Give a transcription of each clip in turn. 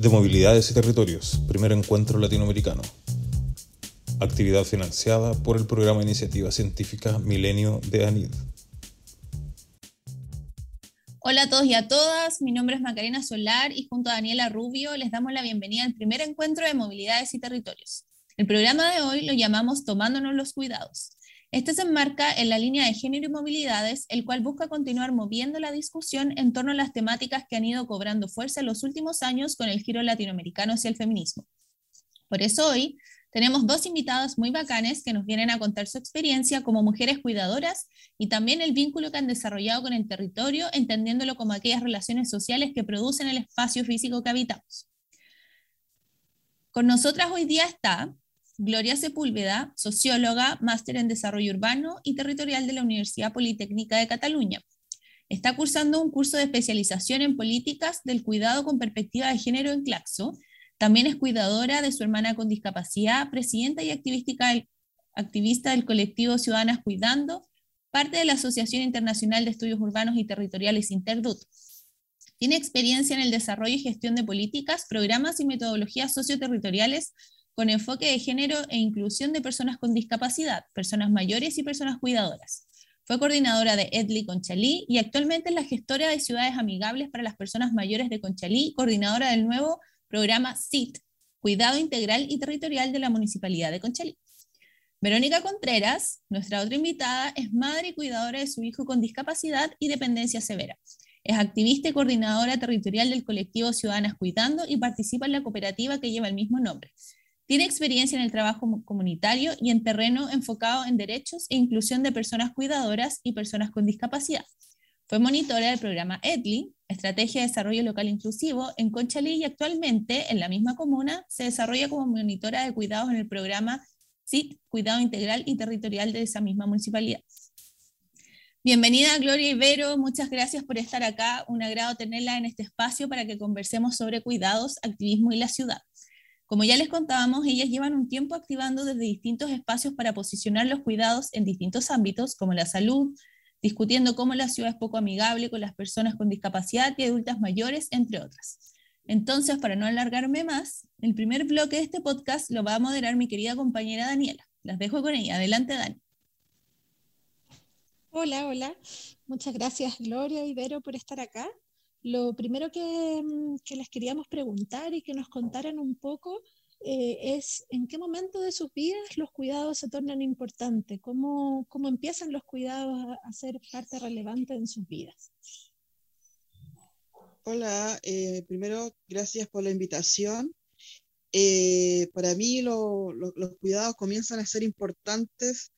de Movilidades y Territorios, primer encuentro latinoamericano. Actividad financiada por el programa Iniciativa Científica Milenio de ANID. Hola a todos y a todas, mi nombre es Macarena Solar y junto a Daniela Rubio les damos la bienvenida al primer encuentro de Movilidades y Territorios. El programa de hoy lo llamamos Tomándonos los Cuidados. Este se enmarca en la línea de género y movilidades, el cual busca continuar moviendo la discusión en torno a las temáticas que han ido cobrando fuerza en los últimos años con el giro latinoamericano hacia el feminismo. Por eso hoy tenemos dos invitadas muy bacanes que nos vienen a contar su experiencia como mujeres cuidadoras y también el vínculo que han desarrollado con el territorio, entendiéndolo como aquellas relaciones sociales que producen el espacio físico que habitamos. Con nosotras hoy día está Gloria Sepúlveda, socióloga, máster en desarrollo urbano y territorial de la Universidad Politécnica de Cataluña. Está cursando un curso de especialización en políticas del cuidado con perspectiva de género en Claxo. También es cuidadora de su hermana con discapacidad, presidenta y activista del colectivo Ciudadanas Cuidando, parte de la Asociación Internacional de Estudios Urbanos y Territoriales Interdut. Tiene experiencia en el desarrollo y gestión de políticas, programas y metodologías socioterritoriales con enfoque de género e inclusión de personas con discapacidad, personas mayores y personas cuidadoras. Fue coordinadora de EDLI Conchalí y actualmente es la gestora de ciudades amigables para las personas mayores de Conchalí, coordinadora del nuevo programa CIT, Cuidado Integral y Territorial de la Municipalidad de Conchalí. Verónica Contreras, nuestra otra invitada, es madre y cuidadora de su hijo con discapacidad y dependencia severa. Es activista y coordinadora territorial del colectivo Ciudadanas Cuidando y participa en la cooperativa que lleva el mismo nombre. Tiene experiencia en el trabajo comunitario y en terreno enfocado en derechos e inclusión de personas cuidadoras y personas con discapacidad. Fue monitora del programa EDLI, Estrategia de Desarrollo Local Inclusivo, en Conchalí y actualmente en la misma comuna se desarrolla como monitora de cuidados en el programa CIT, Cuidado Integral y Territorial de esa misma municipalidad. Bienvenida Gloria Ibero, muchas gracias por estar acá. Un agrado tenerla en este espacio para que conversemos sobre cuidados, activismo y la ciudad. Como ya les contábamos, ellas llevan un tiempo activando desde distintos espacios para posicionar los cuidados en distintos ámbitos, como la salud, discutiendo cómo la ciudad es poco amigable con las personas con discapacidad y adultas mayores, entre otras. Entonces, para no alargarme más, el primer bloque de este podcast lo va a moderar mi querida compañera Daniela. Las dejo con ella. Adelante, Dani. Hola, hola. Muchas gracias, Gloria y Vero, por estar acá. Lo primero mm, que, les queríamos preguntar y que nos contaran un poco eh, es en qué momento de sus vidas los cuidados se tornan importantes, cómo, cómo empiezan los cuidados a, ser parte relevante en sus vidas. Hola, eh, primero gracias por la invitación. Eh, para mí los cuidados comienzan a ser importantes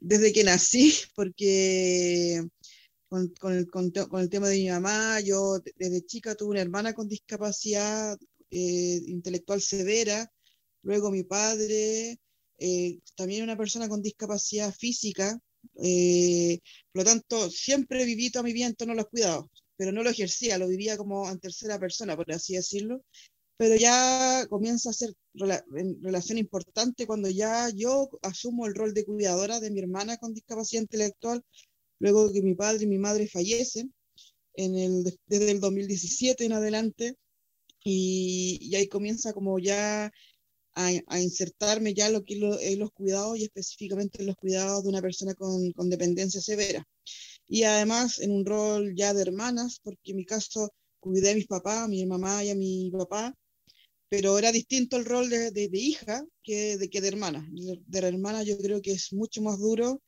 desde que nací, porque con, el, con, el, tema de mi mamá. Yo desde chica tuve una hermana con discapacidad eh, intelectual severa, luego mi padre, eh, también una persona con discapacidad física. Eh, por lo tanto, siempre viví toda mi vida en torno a los cuidados, pero no lo ejercía, lo vivía como en tercera persona, por así decirlo. Pero ya comienza a ser relación importante cuando ya yo asumo el rol de cuidadora de mi hermana con discapacidad intelectual luego que mi padre y mi madre fallecen, en el, desde el 2017 en adelante, y, ahí comienza como ya a, insertarme ya lo que es los cuidados y específicamente los cuidados de una persona con, dependencia severa. Y además en un rol ya de hermanas, porque en mi caso cuidé a mis papás, a mi mamá y a mi papá, pero era distinto el rol de, de, hija que de, que de hermana. De, la hermana yo creo que es mucho más duro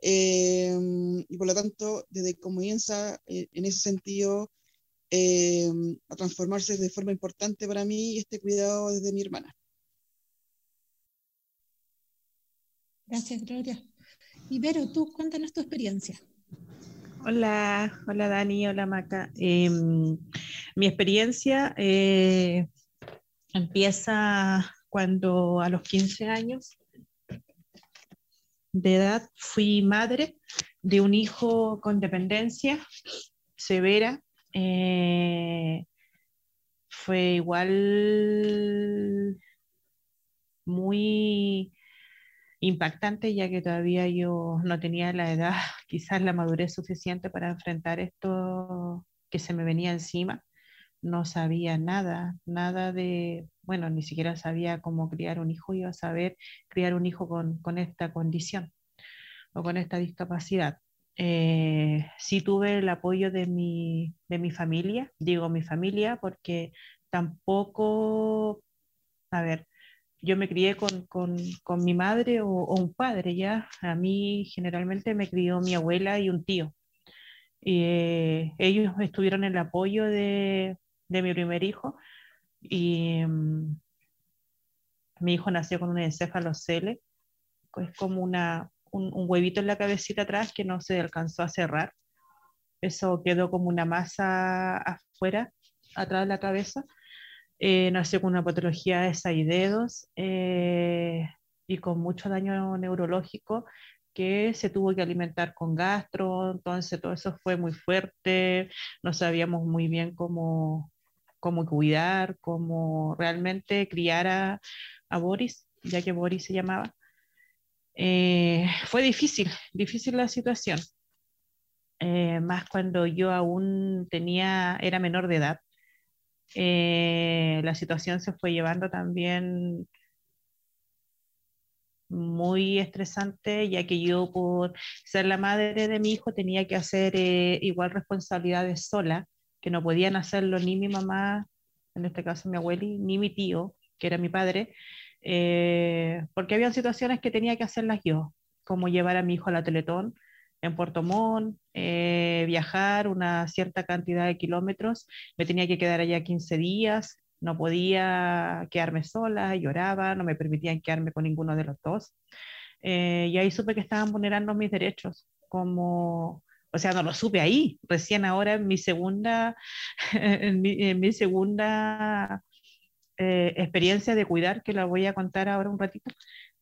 Em, y por lo tanto, desde que comienza eh, en ese sentido em, a transformarse de forma importante para mí este cuidado desde mi hermana. Gracias, Gloria. Ibero, tú cuéntanos tu experiencia. Hola, hola Dani, hola Maca. Em, mi experiencia eh, empieza cuando a los 15 años de edad fui madre de un hijo con dependencia severa. Eh, fue igual muy impactante ya que todavía yo no tenía la edad, quizás la madurez suficiente para enfrentar esto que se me venía encima, no sabía nada, nada de, bueno, ni siquiera sabía cómo criar un hijo, iba a saber criar un hijo con, con esta condición o con esta discapacidad. Eh, sí tuve el apoyo de mi, de mi familia, digo mi familia porque tampoco, a ver, yo me crié con, con, con mi madre o, un padre, ¿ya? A mí generalmente me crió mi abuela y un tío. Eh, ellos estuvieron el apoyo de, de mi primer hijo y mm, mi hijo nació con un encéfalocele, es como una, un, huevito en la cabecita atrás que no se alcanzó a cerrar. Eso quedó como una masa afuera, atrás de la cabeza. Eh, nació con una patología de seis dedos eh, y con mucho daño neurológico que se tuvo que alimentar con gastro, entonces todo eso fue muy fuerte, no sabíamos muy bien cómo, cómo cuidar, cómo realmente criar a, a Boris, ya que Boris se llamaba. Eh, fue difícil, difícil la situación, eh, más cuando yo aún tenía, era menor de edad. Eh, la situación se fue llevando también muy estresante, ya que yo por ser la madre de mi hijo tenía que hacer igual responsabilidades sola, que no podían hacerlo ni mi mamá, en este caso mi abueli, ni mi tío, que era mi padre, eh, porque había situaciones que tenía que hacerlas yo, como llevar a mi hijo a la Teletón en Puerto Montt, eh, viajar una cierta cantidad de kilómetros, me tenía que quedar allá 15 días, no podía quedarme sola, lloraba, no me permitían quedarme con ninguno de los dos. Eh, y ahí supe que estaban vulnerando mis derechos, como, o sea, no lo supe ahí, recién ahora en mi segunda, en mi segunda eh, experiencia de cuidar, que la voy a contar ahora un ratito,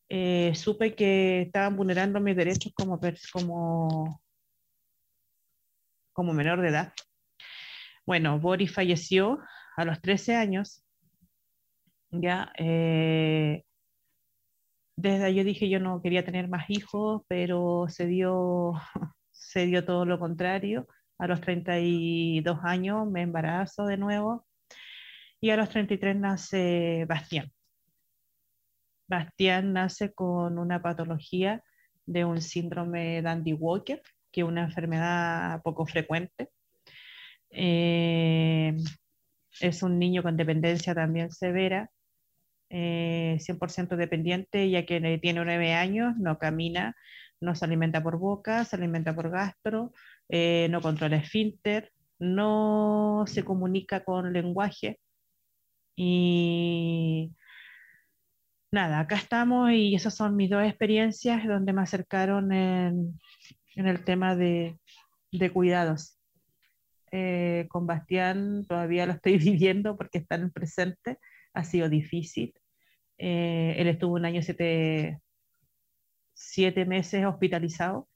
eh, supe que estaban vulnerando mis derechos como, como, como menor de edad. Bueno, Boris falleció a los 13 años. Ya, eh, desde ahí yo dije yo no quería tener más hijos, pero se dio, se dio todo lo contrario. A los 32 años me embarazo de nuevo y a los 33 nace Bastián. Bastián nace con una patología de un síndrome de Andy Walker, que es una enfermedad poco frecuente. Eh, es un niño con dependencia también severa, 100% eh, dependiente, ya que tiene nueve años, no camina, no se alimenta por boca, se alimenta por gastro, eh, no controla esfínter, no se comunica con lenguaje, y nada, acá estamos y esas son mis dos experiencias donde me acercaron en, el tema de, cuidados. Eh, con Bastián todavía lo estoy viviendo porque está en el presente, ha sido difícil. Eh, él estuvo un año siete, siete meses hospitalizado.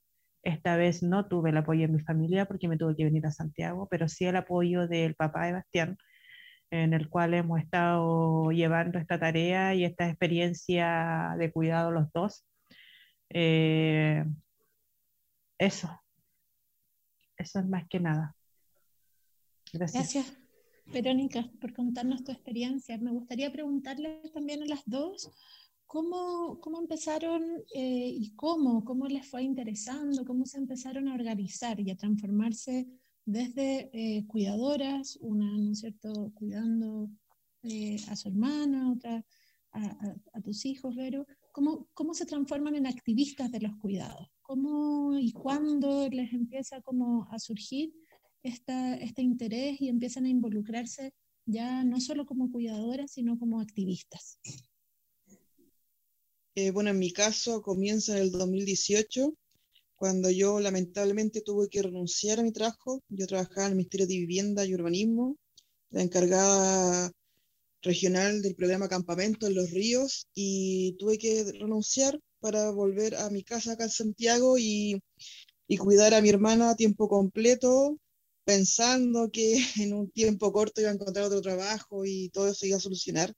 Esta vez no tuve el apoyo de mi familia porque me tuve que venir a Santiago, pero sí el apoyo del papá de Bastián, en el cual hemos estado llevando esta tarea y esta experiencia de cuidado los dos. Eh, eso, eso es más que nada. Gracias. Gracias, Verónica, por contarnos tu experiencia. Me gustaría preguntarles también a las dos cómo, cómo empezaron eh, y cómo, cómo les fue interesando, cómo se empezaron a organizar y a transformarse desde eh, cuidadoras, una, ¿no es cierto?, cuidando eh, a su hermana, otra a, tus hijos, Vero, ¿cómo, ¿cómo se transforman en activistas de los cuidados? ¿Cómo y cuándo les empieza como a surgir esta, este interés y empiezan a involucrarse ya no solo como cuidadoras, sino como activistas? Eh, bueno, en mi caso comienza en el 2018 cuando yo lamentablemente tuve que renunciar a mi trabajo. Yo trabajaba en el Ministerio de Vivienda y Urbanismo, la encargada regional del programa Campamento en los Ríos, y tuve que renunciar para volver a mi casa acá en Santiago y, y cuidar a mi hermana a tiempo completo, pensando que en un tiempo corto iba a encontrar otro trabajo y todo eso iba a solucionar.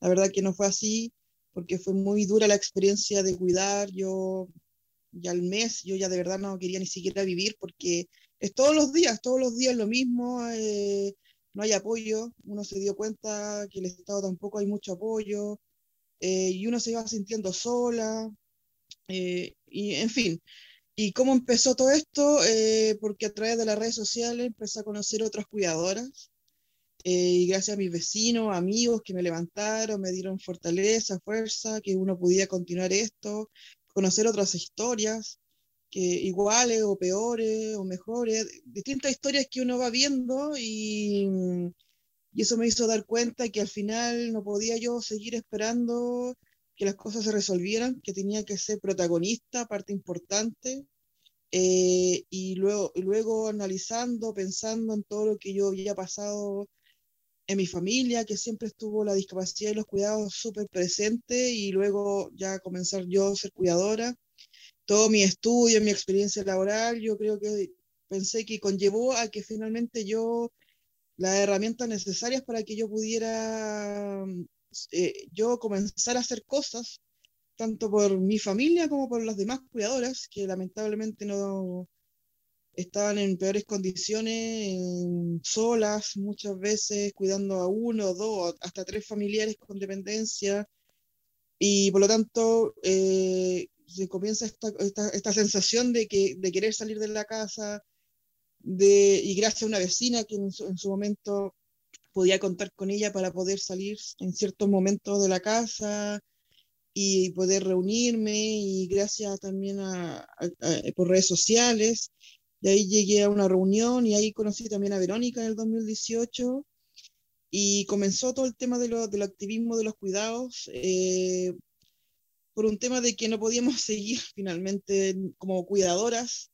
La verdad que no fue así, porque fue muy dura la experiencia de cuidar. Yo ya al mes yo ya de verdad no quería ni siquiera vivir porque es todos los días, todos los días lo mismo, eh, no hay apoyo, uno se dio cuenta que el Estado tampoco hay mucho apoyo, eh, y uno se iba sintiendo sola, eh, y en fin. ¿Y cómo empezó todo esto? Eh, porque a través de las redes sociales empecé a conocer otras cuidadoras, y gracias a mis vecinos, amigos que me levantaron, me dieron fortaleza, fuerza, que uno podía continuar esto, conocer otras historias, que iguales o peores o mejores, distintas historias que uno va viendo y, y eso me hizo dar cuenta que al final no podía yo seguir esperando que las cosas se resolvieran, que tenía que ser protagonista, parte importante, eh, y, luego, luego analizando, pensando en todo lo que yo había pasado en mi familia, que siempre estuvo la discapacidad y los cuidados súper presente, y luego ya comenzar yo a ser cuidadora, todo mi estudio, mi experiencia laboral, yo creo que pensé que conllevó a que finalmente yo las herramientas necesarias para que yo pudiera eh, yo comenzar a hacer cosas, tanto por mi familia como por las demás cuidadoras, que lamentablemente no estaban en peores condiciones, solas muchas veces, cuidando a uno, dos, hasta tres familiares con dependencia. Y por lo tanto, eh, se comienza esta, esta, esta, sensación de, que, de querer salir de la casa, de, y gracias a una vecina que en su, en su, momento podía contar con ella para poder salir en ciertos momentos de la casa y poder reunirme y gracias también a, a, a, por redes sociales. De ahí llegué a una reunión y ahí conocí también a Verónica en el 2018 y comenzó todo el tema de lo, del activismo de los cuidados. Eh, por un tema de que no podíamos seguir finalmente como cuidadoras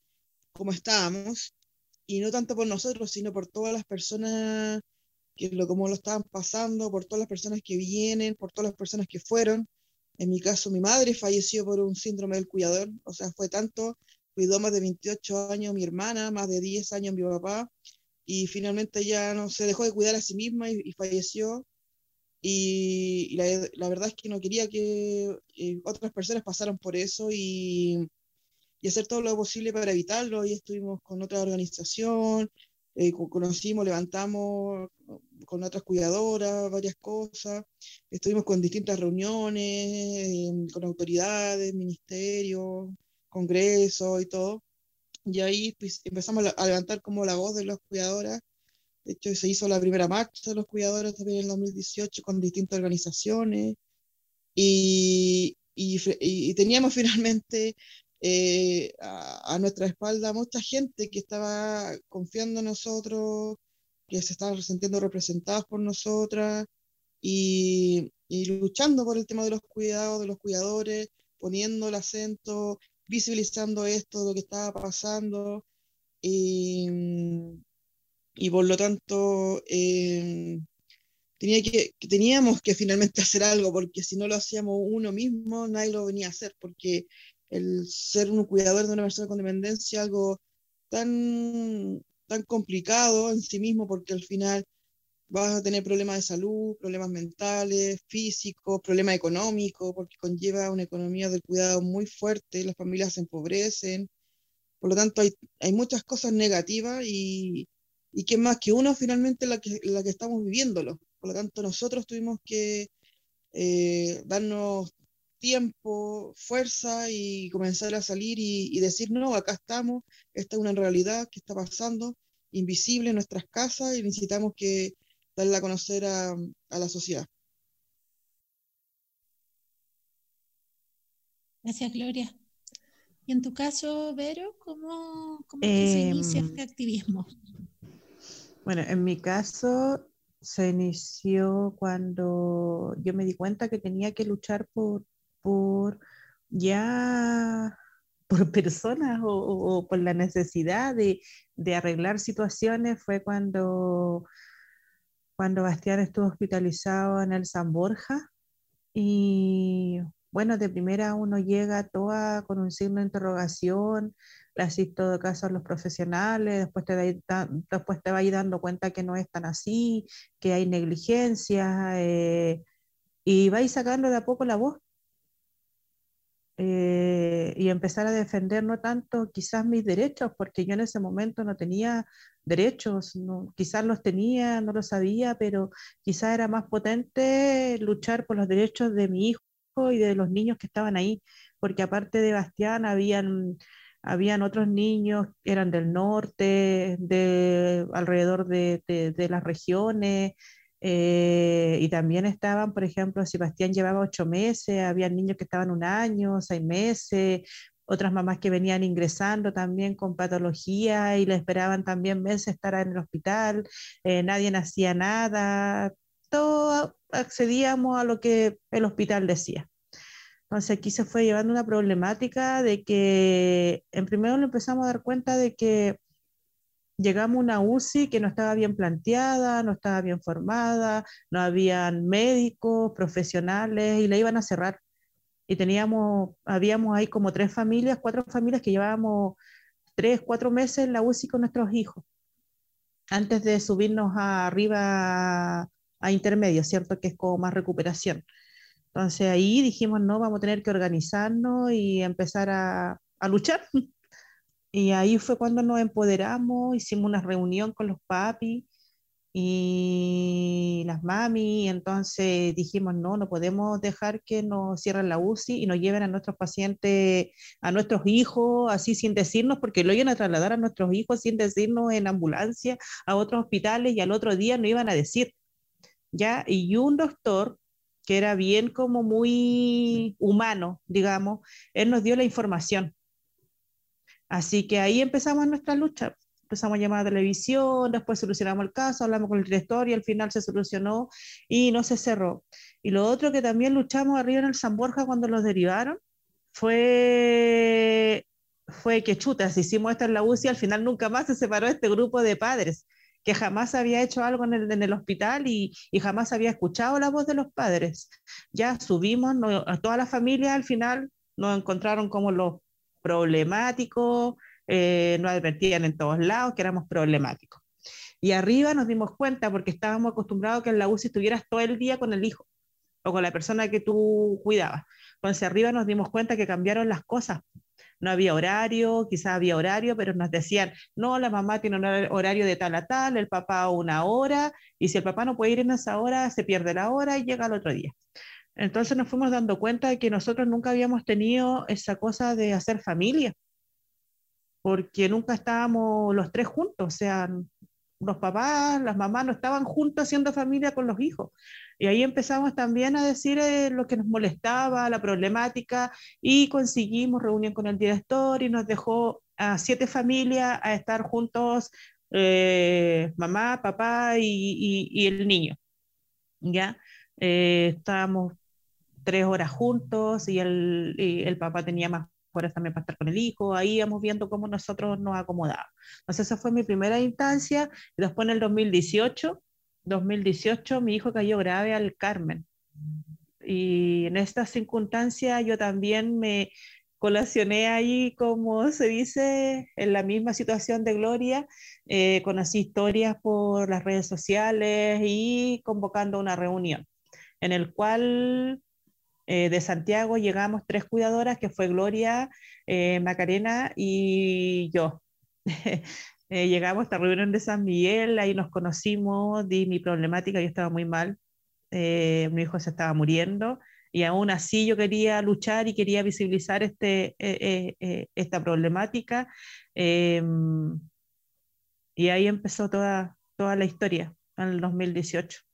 como estábamos, y no tanto por nosotros, sino por todas las personas que lo, como lo estaban pasando, por todas las personas que vienen, por todas las personas que fueron. En mi caso, mi madre falleció por un síndrome del cuidador, o sea, fue tanto, cuidó más de 28 años mi hermana, más de 10 años mi papá, y finalmente ya no se dejó de cuidar a sí misma y, y falleció. Y, y la, la, verdad es que no quería que eh, otras personas pasaran por eso y, y, hacer todo lo posible para evitarlo. Y estuvimos con otra organización, eh, conocimos, levantamos con otras cuidadoras varias cosas, estuvimos con distintas reuniones, eh, con autoridades, ministerios, congresos y todo. Y ahí pues, empezamos a levantar como la voz de las cuidadoras de hecho, se hizo la primera marcha de los cuidadores también en el 2018 con distintas organizaciones y, teníamos finalmente eh, a, a, nuestra espalda mucha gente que estaba confiando en nosotros, que se estaban sintiendo representados por nosotras y, y luchando por el tema de los cuidados, de los cuidadores, poniendo el acento, visibilizando esto, lo que estaba pasando. Y, y por lo tanto eh, tenía que, teníamos que finalmente hacer algo, porque si no lo hacíamos uno mismo, nadie lo venía a hacer, porque el ser un cuidador de una persona con dependencia es algo tan, tan complicado en sí mismo, porque al final vas a tener problemas de salud, problemas mentales, físicos, problemas económicos, porque conlleva una economía del cuidado muy fuerte, las familias se empobrecen, por lo tanto hay, hay muchas cosas negativas y, y que más que uno finalmente la que, la que estamos viviéndolo. Por lo tanto, nosotros tuvimos que eh, darnos tiempo, fuerza y comenzar a salir y, y, decir, no, acá estamos, esta es una realidad que está pasando, invisible en nuestras casas y necesitamos que darla a conocer a, a la sociedad. Gracias, Gloria. Y en tu caso, Vero, ¿cómo, cómo eh, se inicia este activismo? Bueno, en mi caso se inició cuando yo me di cuenta que tenía que luchar por, por ya por personas o, o por la necesidad de, de, arreglar situaciones fue cuando, cuando Bastián estuvo hospitalizado en el San Borja y bueno, de primera uno llega toda con un signo de interrogación, le asisto de caso a los profesionales, después te, va, después te dando cuenta que no es tan así, que hay negligencia, eh, y vais sacando de a poco la voz. Eh, y empezar a defender no tanto quizás mis derechos, porque yo en ese momento no tenía derechos, quizás los tenía, no lo sabía, pero quizás era más potente luchar por los derechos de mi hijo y de los niños que estaban ahí, porque aparte de Bastián habían, habían otros niños que eran del norte, de alrededor de, las regiones, eh, y también estaban, por ejemplo, Sebastián llevaba ocho meses, había niños que estaban un año, seis meses, otras mamás que venían ingresando también con patología y le esperaban también meses estar en el hospital, eh, nadie hacía nada, todo accedíamos a lo que el hospital decía. Entonces aquí se fue llevando una problemática de que en primero lo empezamos a dar cuenta de que llegamos a una UCI que no estaba bien planteada, no estaba bien formada, no habían médicos, profesionales y la iban a cerrar. Y teníamos, habíamos ahí como tres familias, cuatro familias que llevábamos tres, cuatro meses en la UCI con nuestros hijos, antes de subirnos arriba a intermedio, ¿cierto? Que es como más recuperación. Entonces ahí dijimos, no, vamos a tener que organizarnos y empezar a, a luchar. Y ahí fue cuando nos empoderamos, hicimos una reunión con los papis y las mami, entonces dijimos, no, no podemos dejar que nos cierren la UCI y nos lleven a nuestros pacientes, a nuestros hijos, así sin decirnos, porque lo iban a trasladar a nuestros hijos sin decirnos en ambulancia a otros hospitales y al otro día no iban a decir, ¿ya? Y un doctor que era bien como muy humano, digamos, él nos dio la información. Así que ahí empezamos nuestra lucha. Empezamos a llamar a televisión, después solucionamos el caso, hablamos con el director y al final se solucionó y no se cerró. Y lo otro que también luchamos arriba en el San Borja cuando los derivaron fue, fue que chutas, hicimos esto en la UCI, al final nunca más se separó este grupo de padres que jamás había hecho algo en el, en el hospital y, y, jamás había escuchado la voz de los padres. Ya subimos, a toda la familia al final nos encontraron como los problemáticos, eh, nos advertían en todos lados que éramos problemáticos. Y arriba nos dimos cuenta, porque estábamos acostumbrados que en la UCI estuvieras todo el día con el hijo o con la persona que tú cuidabas. Entonces arriba nos dimos cuenta que cambiaron las cosas no había horario, quizás había horario, pero nos decían, no, la mamá tiene un horario de tal a tal, el papá una hora, y si el papá no puede ir en esa hora, se pierde la hora y llega al otro día. Entonces nos fuimos dando cuenta de que nosotros nunca habíamos tenido esa cosa de hacer familia, porque nunca estábamos los tres juntos, o sea, los papás, las mamás no estaban juntos haciendo familia con los hijos. Y ahí empezamos también a decir eh, lo que nos molestaba, la problemática, y conseguimos reunión con el director y nos dejó a siete familias a estar juntos, eh, mamá, papá y, el niño. ¿Ya? Eh, estábamos tres horas juntos y el, el papá tenía más horas también para estar con el hijo, ahí íbamos viendo cómo nosotros nos acomodábamos. Entonces esa fue mi primera instancia, y después en el 2018, 2018 mi hijo cayó grave al Carmen. Y en esta circunstancia yo también me colacioné ahí, como se dice, en la misma situación de Gloria, eh, conocí historias por las redes sociales y convocando una reunión en el cual eh, de Santiago llegamos tres cuidadoras, que fue Gloria, eh, Macarena y yo. Eh, llegamos a esta reunión de San Miguel, ahí nos conocimos, di mi problemática, yo estaba muy mal, mi hijo se estaba muriendo y aún así yo quería luchar y quería visibilizar este, esta problemática. Em, y ahí empezó toda, toda la historia en el 2018.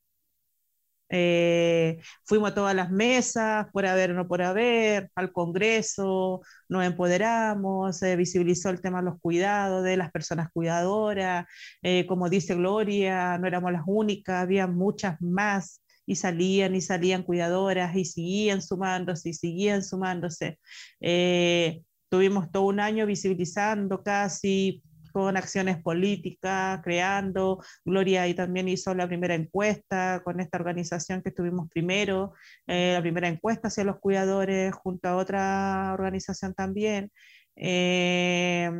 Eh, fuimos a todas las mesas, por haber o no por haber, al Congreso, nos empoderamos, se visibilizó el tema de los cuidados, de las personas cuidadoras, eh, como dice Gloria, no éramos las únicas, había muchas más y salían y salían cuidadoras y seguían sumándose y seguían sumándose. Eh, tuvimos todo un año visibilizando casi con acciones políticas, creando. Gloria y también hizo la primera encuesta con esta organización que estuvimos primero, eh, la primera encuesta hacia los cuidadores junto a otra organización también, eh,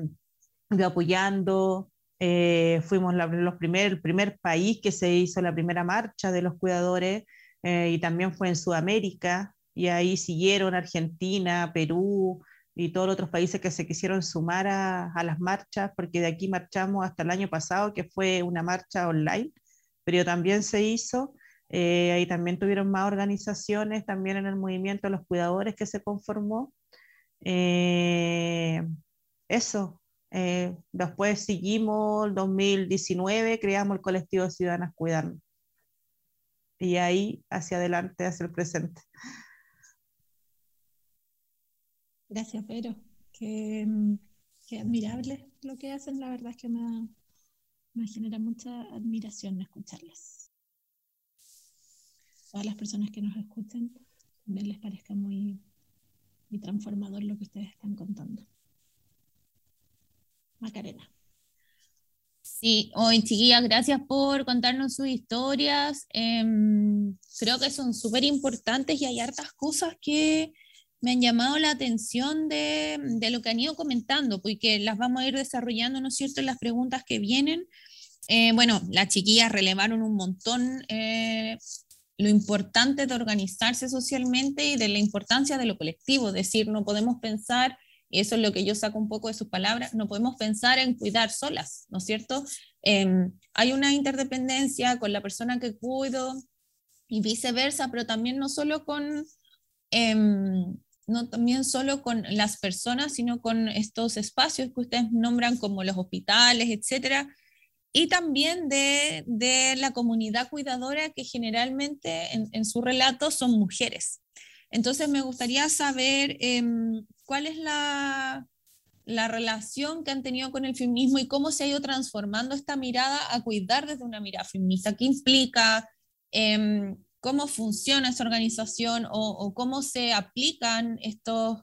apoyando. Eh, fuimos los primer, el primer país que se hizo la primera marcha de los cuidadores y también fue en Sudamérica y ahí siguieron Argentina, Perú, y todos los otros países que se quisieron sumar a, a, las marchas, porque de aquí marchamos hasta el año pasado, que fue una marcha online, pero también se hizo. Eh, ahí también tuvieron más organizaciones, también en el movimiento los cuidadores que se conformó. Eh, eso. Eh, después seguimos, el 2019, creamos el colectivo Ciudadanas Cuidando. Y ahí hacia adelante, hacia el presente. Gracias, Vero. Qué, qué, admirable lo que hacen. La verdad es que me, me genera mucha admiración escucharlas. A las personas que nos escuchen también les parezca muy, muy transformador lo que ustedes están contando. Macarena. Sí, hoy chiquillas, gracias por contarnos sus historias. Em, creo que son súper importantes y hay hartas cosas que, me han llamado la atención de, de, lo que han ido comentando, porque las vamos a ir desarrollando, ¿no es cierto?, en las preguntas que vienen. Eh, bueno, las chiquillas relevaron un montón eh, lo importante de organizarse socialmente y de la importancia de lo colectivo, es decir, no podemos pensar, y eso es lo que yo saco un poco de sus palabras, no podemos pensar en cuidar solas, ¿no es cierto? Eh, hay una interdependencia con la persona que cuido y viceversa, pero también no solo con... Em, no también solo con las personas, sino con estos espacios que ustedes nombran como los hospitales, etcétera, y también de, de la comunidad cuidadora que generalmente en, en, su relato son mujeres. Entonces me gustaría saber eh, cuál es la, la relación que han tenido con el feminismo y cómo se ha ido transformando esta mirada a cuidar desde una mirada feminista. ¿Qué implica? Eh, cómo funciona esa organización o, cómo se aplican estos,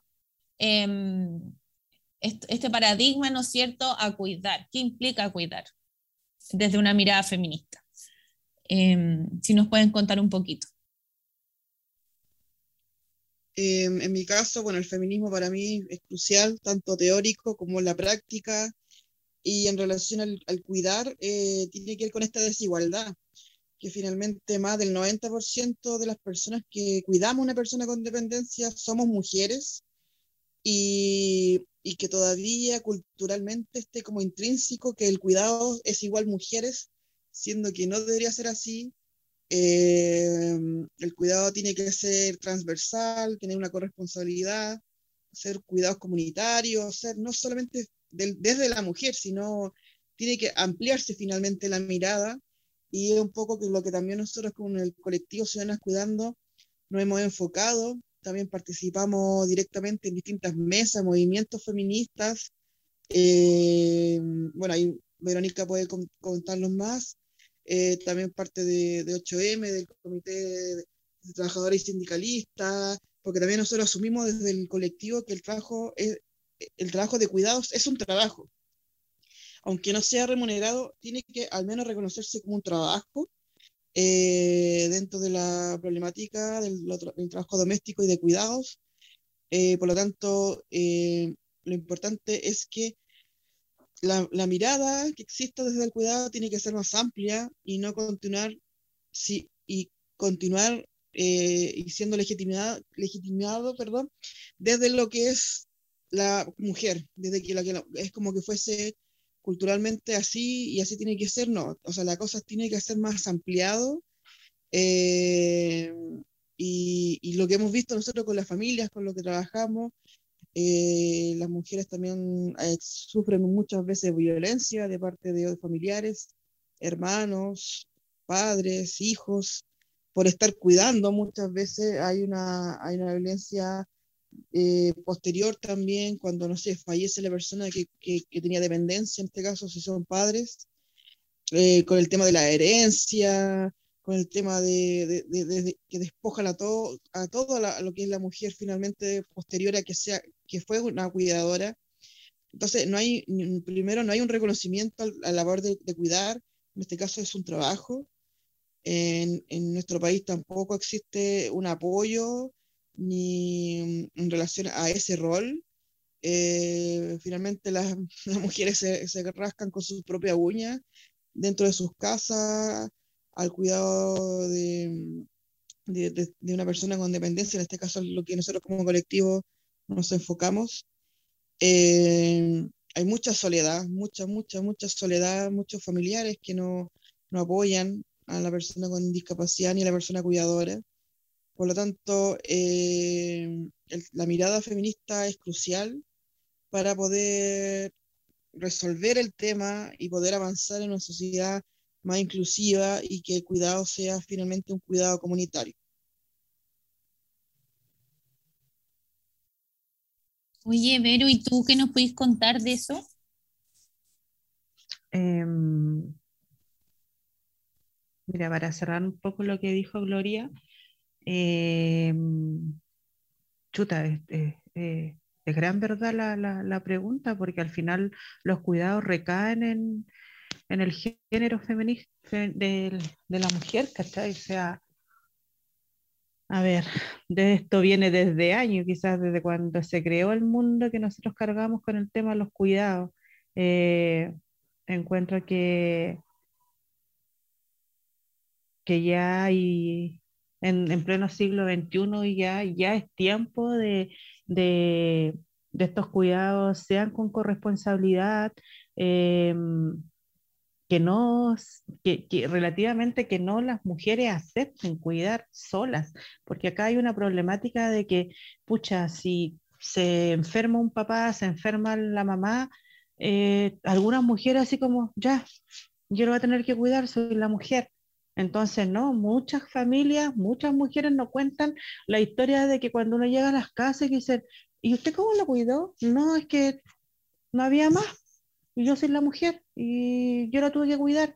eh, este paradigma, ¿no es cierto?, a cuidar. ¿Qué implica cuidar desde una mirada feminista? Eh, si nos pueden contar un poquito. Eh, en mi caso, bueno, el feminismo para mí es crucial, tanto teórico como en la práctica, y en relación al, al cuidar, eh, tiene que ver con esta desigualdad que finalmente más del 90% de las personas que cuidamos a una persona con dependencia somos mujeres y, y, que todavía culturalmente esté como intrínseco que el cuidado es igual mujeres, siendo que no debería ser así. Eh, el cuidado tiene que ser transversal, tener una corresponsabilidad, ser cuidados comunitarios, ser no solamente desde la mujer, sino tiene que ampliarse finalmente la mirada y es un poco lo que también nosotros con el colectivo Ciudadanas Cuidando nos hemos enfocado. También participamos directamente en distintas mesas, movimientos feministas. Eh, bueno, ahí Verónica puede contarnos más. Eh, también parte de, de, 8M, del Comité de, Trabajadores y Sindicalistas, porque también nosotros asumimos desde el colectivo que el trabajo, el trabajo de cuidados es un trabajo aunque no sea remunerado, tiene que al menos reconocerse como un trabajo eh, dentro de la problemática del, del, trabajo doméstico y de cuidados. Eh, por lo tanto, eh, lo importante es que la, la, mirada que exista desde el cuidado tiene que ser más amplia y no continuar y continuar y siendo legitimado, legitimado perdón, desde lo que es la mujer, desde que, la que es como que fuese culturalmente así y así tiene que ser, no, o sea, la cosa tiene que ser más ampliado. Eh, y, lo que hemos visto nosotros con las familias, con lo que trabajamos, eh, las mujeres también eh, sufren muchas veces violencia de parte de familiares, hermanos, padres, hijos, por estar cuidando muchas veces hay una, hay una violencia eh, posterior también, cuando, no sé, fallece la persona que, que, tenía dependencia, en este caso, si son padres, eh, con el tema de la herencia, con el tema de, que despojan a todo, a todo lo que es la mujer finalmente posterior a que, sea, que fue una cuidadora. Entonces, no hay, primero, no hay un reconocimiento a la labor de, cuidar, en este caso es un trabajo. En nuestro país tampoco existe un apoyo ni en relación a ese rol. Eh, finalmente las, las mujeres se, se, rascan con su propia uña dentro de sus casas al cuidado de, de, de, de, una persona con dependencia, en este caso lo que nosotros como colectivo nos enfocamos. Eh, hay mucha soledad, mucha, mucha, mucha soledad, muchos familiares que no, no apoyan a la persona con discapacidad ni a la persona cuidadora. Por lo tanto, eh, la mirada feminista es crucial para poder resolver el tema y poder avanzar en una sociedad más inclusiva y que el cuidado sea finalmente un cuidado comunitario. Oye, Vero, ¿y tú qué nos puedes contar de eso? Em, mira, para cerrar un poco lo que dijo Gloria, em, chuta, es, gran verdad la, pregunta, porque al final los cuidados recaen en, el género femenino de, de, la mujer, ¿cachai? O sea, a ver, de esto viene desde años, quizás desde cuando se creó el mundo que nosotros cargamos con el tema de los cuidados. Eh, encuentro que, que ya hay, en, pleno siglo XXI ya, ya es tiempo de, de, estos cuidados, sean con corresponsabilidad, em, que no, que, relativamente que no las mujeres acepten cuidar solas, porque acá hay una problemática de que, pucha, si se enferma un papá, se enferma la mamá, eh, algunas mujeres así como, ya, yo lo voy a tener que cuidar, soy la mujer. Entonces, no, muchas familias, muchas mujeres no cuentan la historia de que cuando uno llega a las casas y dicen, ¿y usted cómo lo cuidó? No, es que no había más y yo soy la mujer y yo la tuve que cuidar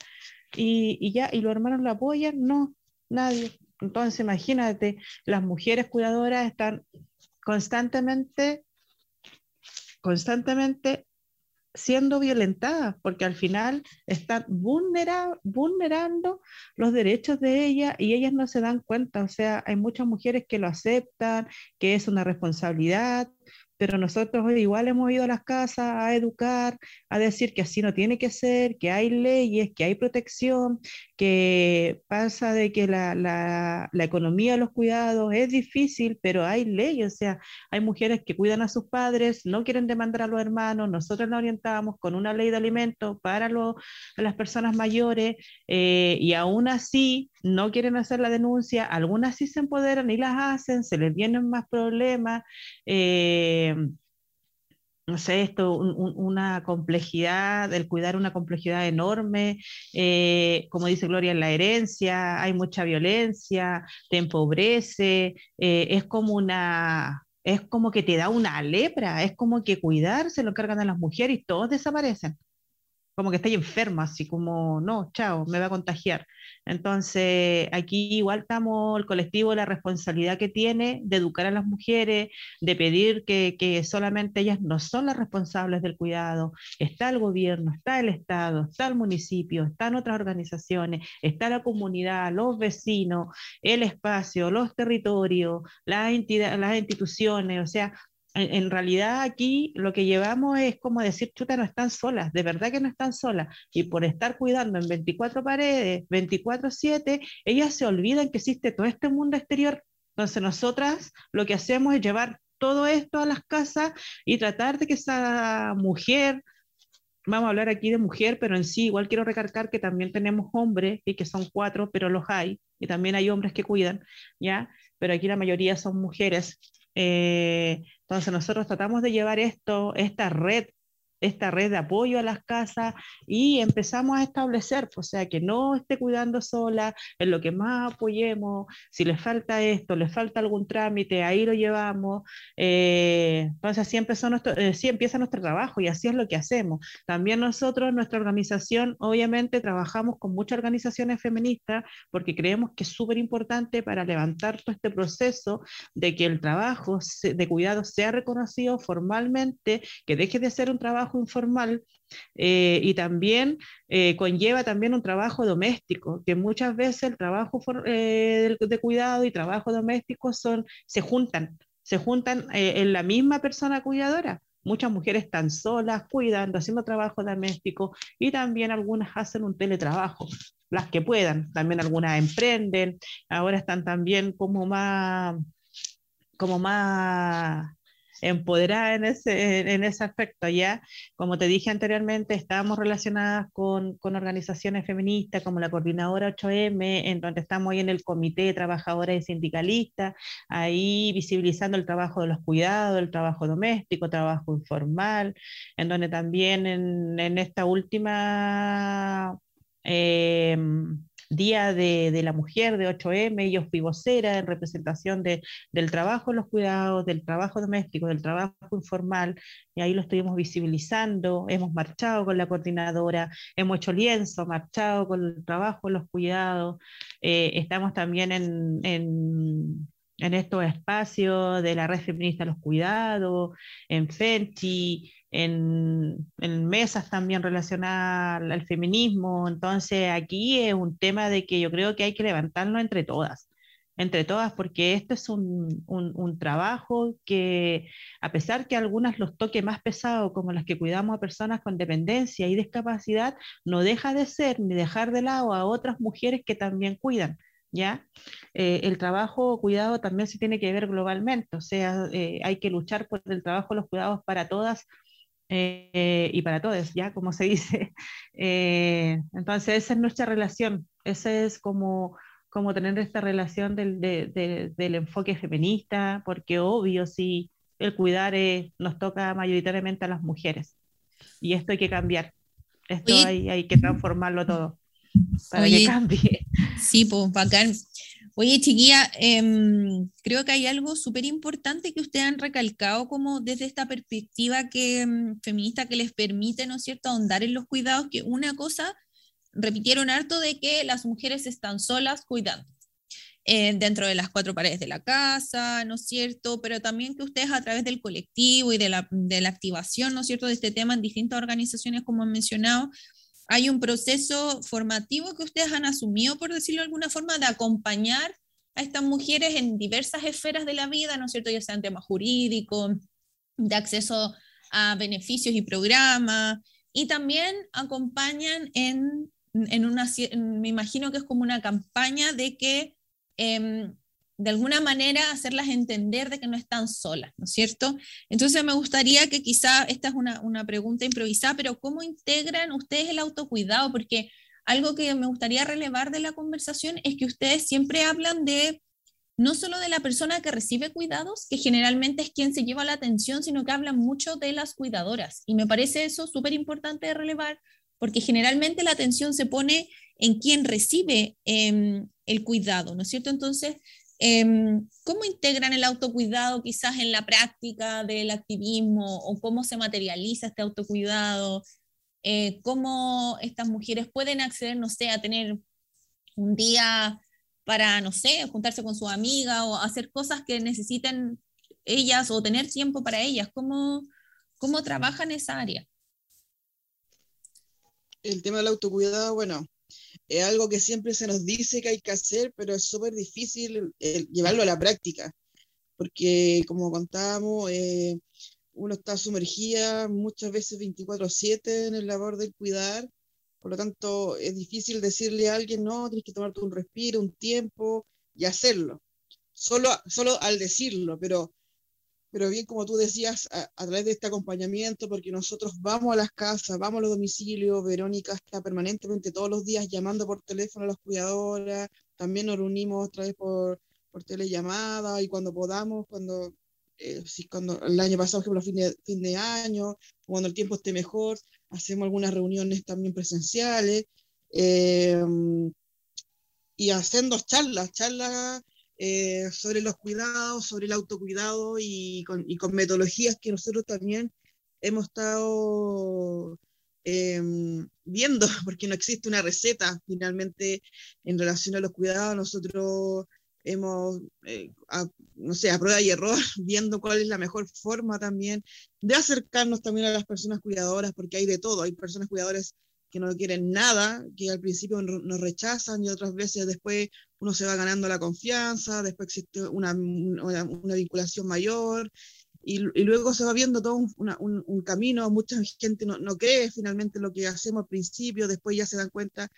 y, y ya, y los hermanos la apoyan, no, nadie. Entonces, imagínate, las mujeres cuidadoras están constantemente, constantemente siendo violentadas, porque al final están vulnera vulnerando los derechos de ellas y ellas no se dan cuenta. O sea, hay muchas mujeres que lo aceptan, que es una responsabilidad, pero nosotros igual hemos ido a las casas a educar, a decir que así no tiene que ser, que hay leyes, que hay protección, que pasa de que la, la, economía de los cuidados es difícil, pero hay leyes, o sea, hay mujeres que cuidan a sus padres, no quieren demandar a los hermanos, nosotros la orientamos con una ley de alimentos para las personas mayores eh, y aún así no quieren hacer la denuncia, algunas sí se empoderan y las hacen, se les vienen más problemas. Eh, no sé, esto, una complejidad, el cuidar una complejidad enorme, eh, como dice Gloria, en la herencia, hay mucha violencia, te empobrece, eh, es como una, es como que te da una lepra, es como que cuidar se lo cargan a las mujeres y todos desaparecen como que estoy enferma, así como, no, chao, me va a contagiar. Entonces, aquí igual estamos el colectivo, la responsabilidad que tiene de educar a las mujeres, de pedir que, que solamente ellas no son las responsables del cuidado. Está el gobierno, está el Estado, está el municipio, están otras organizaciones, está la comunidad, los vecinos, el espacio, los territorios, las, entidades, las instituciones, o sea, en, realidad aquí lo que llevamos es como decir, chuta, no están solas, de verdad que no están solas. Y por estar cuidando en 24 paredes, 24/7, ellas se olvidan que existe todo este mundo exterior. Entonces nosotras lo que hacemos es llevar todo esto a las casas y tratar de que esa mujer, vamos a hablar aquí de mujer, pero en sí igual quiero recargar que también tenemos hombres y que son cuatro, pero los hay, y también hay hombres que cuidan, ¿ya? Pero aquí la mayoría son mujeres. Eh, entonces nosotros tratamos de llevar esto, esta red esta red de apoyo a las casas y empezamos a establecer, o sea, que no esté cuidando sola, en lo que más apoyemos, si le falta esto, le falta algún trámite, ahí lo llevamos. Eh, entonces, así, empezó nuestro, eh, empieza nuestro trabajo y así es lo que hacemos. También nosotros, nuestra organización, obviamente, trabajamos con muchas organizaciones feministas porque creemos que es súper importante para levantar todo este proceso de que el trabajo de cuidado sea reconocido formalmente, que deje de ser un trabajo informal eh, y también eh, conlleva también un trabajo doméstico, que muchas veces el trabajo eh, de cuidado y trabajo doméstico son, se juntan, se juntan en la misma persona cuidadora. Muchas mujeres están solas, cuidando, haciendo trabajo doméstico y también algunas hacen un teletrabajo, las que puedan. También algunas emprenden, ahora están también como más, como más empoderada en ese, en ese aspecto, ¿ya? Como te dije anteriormente, estábamos relacionadas con, con organizaciones feministas como la Coordinadora 8M, en donde estamos hoy en el Comité de Trabajadoras y Sindicalistas, ahí visibilizando el trabajo de los cuidados, el trabajo doméstico, trabajo informal, en donde también en, en esta última... Eh, Día de, la Mujer de 8M, yo fui vocera en representación de, del trabajo en los cuidados, del trabajo doméstico, del trabajo informal, y ahí lo estuvimos visibilizando, hemos marchado con la coordinadora, hemos hecho lienzo, marchado con el trabajo en los cuidados, eh, estamos también en, en en estos espacios de la red feminista los cuidados, en FENTI, en, mesas también relacionadas al, feminismo. Entonces aquí es un tema de que yo creo que hay que levantarlo entre todas, entre todas, porque esto es un, un, trabajo que a pesar que algunas los toque más pesado, como las que cuidamos a personas con dependencia y discapacidad, no deja de ser ni dejar de lado a otras mujeres que también cuidan. ¿Ya? Eh, el trabajo cuidado también se tiene que ver globalmente, o sea, eh, hay que luchar por el trabajo los cuidados para todas eh, y para todos, ya como se dice. Eh, entonces, esa es nuestra relación, ese es como, como tener esta relación del, del enfoque feminista, porque obvio, si el cuidar nos toca mayoritariamente a las mujeres, y esto hay que cambiar, esto hay, hay, que transformarlo todo para que cambie. Sí, pues bacán. Oye, chiquilla, em, creo que hay algo súper importante que ustedes han recalcado como desde esta perspectiva que, em, feminista que les permite, ¿no es cierto?, ahondar en los cuidados, que una cosa, repitieron harto de que las mujeres están solas cuidando. Eh, dentro de las cuatro paredes de la casa, ¿no es cierto? Pero también que ustedes a través del colectivo y de la, de la activación, ¿no es cierto?, de este tema en distintas organizaciones, como han mencionado, hay un proceso formativo que ustedes han asumido, por decirlo de alguna forma, de acompañar a estas mujeres en diversas esferas de la vida, ¿no es cierto? Ya sea en temas jurídicos, de acceso a beneficios y programas, y también acompañan en, en una, me imagino que es como una campaña de que em, de alguna manera hacerlas entender de que no están solas, ¿no es cierto? Entonces me gustaría que quizá, esta es una, una pregunta improvisada, pero ¿cómo integran ustedes el autocuidado? Porque algo que me gustaría relevar de la conversación es que ustedes siempre hablan de no solo de la persona que recibe cuidados, que generalmente es quien se lleva la atención, sino que hablan mucho de las cuidadoras. Y me parece eso súper importante de relevar, porque generalmente la atención se pone en quien recibe em, el cuidado, ¿no es cierto? Entonces, ¿Cómo integran el autocuidado quizás en la práctica del activismo o cómo se materializa este autocuidado? Eh, ¿Cómo estas mujeres pueden acceder, no sé, a tener un día para, no sé, juntarse con su amiga o hacer cosas que necesiten ellas o tener tiempo para ellas? ¿Cómo, cómo trabajan esa área? El tema del autocuidado, bueno, es algo que siempre se nos dice que hay que hacer, pero es súper difícil eh, llevarlo a la práctica, porque como contábamos, eh, uno está sumergida muchas veces 24/7 en el labor del cuidar, por lo tanto es difícil decirle a alguien, no, tienes que tomarte un respiro, un tiempo y hacerlo, solo, solo al decirlo, pero pero bien como tú decías, a, través de este acompañamiento, porque nosotros vamos a las casas, vamos a los domicilios, Verónica está permanentemente todos los días llamando por teléfono a las cuidadoras, también nos reunimos otra vez por, por telellamada y cuando podamos, cuando, eh, cuando el año pasado, por ejemplo, fin de, fin de año, cuando el tiempo esté mejor, hacemos algunas reuniones también presenciales eh, y haciendo charlas, charlas eh, sobre los cuidados, sobre el autocuidado y con, y con metodologías que nosotros también hemos estado em, viendo, porque no existe una receta finalmente en relación a los cuidados. Nosotros hemos, eh, no sé, a prueba y error, viendo cuál es la mejor forma también de acercarnos también a las personas cuidadoras, porque hay de todo, hay personas cuidadoras que no quieren nada, que al principio nos rechazan y otras veces después uno se va ganando la confianza, después existe una, una, vinculación mayor y, y, luego se va viendo todo un, un, camino, mucha gente no, no, cree finalmente lo que hacemos al principio, después ya se dan cuenta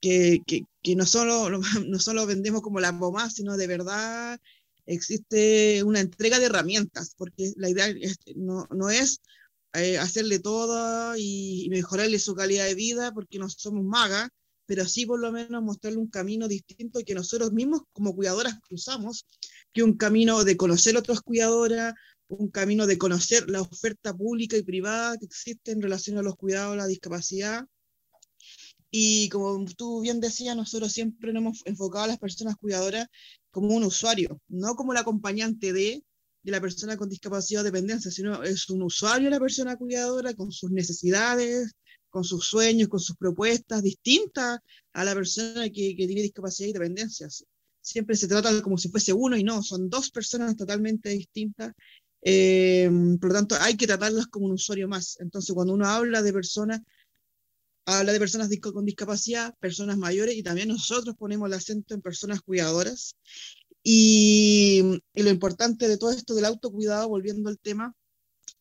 que, que, no, solo, no solo vendemos como la bomba, sino de verdad existe una entrega de herramientas, porque la idea no, no es eh, hacerle todo y, mejorarle su calidad de vida, porque no somos magas, pero sí por lo menos mostrarle un camino distinto que nosotros mismos como cuidadoras cruzamos, que un camino de conocer otras cuidadoras, un camino de conocer la oferta pública y privada que existe en relación a los cuidados, la discapacidad. Y como tú bien decías, nosotros siempre nos hemos enfocado a las personas cuidadoras como un usuario, no como el acompañante de, de la persona con discapacidad o dependencia, sino es un usuario la persona cuidadora con sus necesidades, con sus sueños, con sus propuestas distintas a la persona que, que tiene discapacidad y dependencias. Siempre se trata como si fuese uno y no, son dos personas totalmente distintas. Eh, por lo tanto, hay que tratarlas como un usuario más. Entonces, cuando uno habla de personas, habla de personas con discapacidad, personas mayores y también nosotros ponemos el acento en personas cuidadoras. Y, y lo importante de todo esto del autocuidado, volviendo al tema,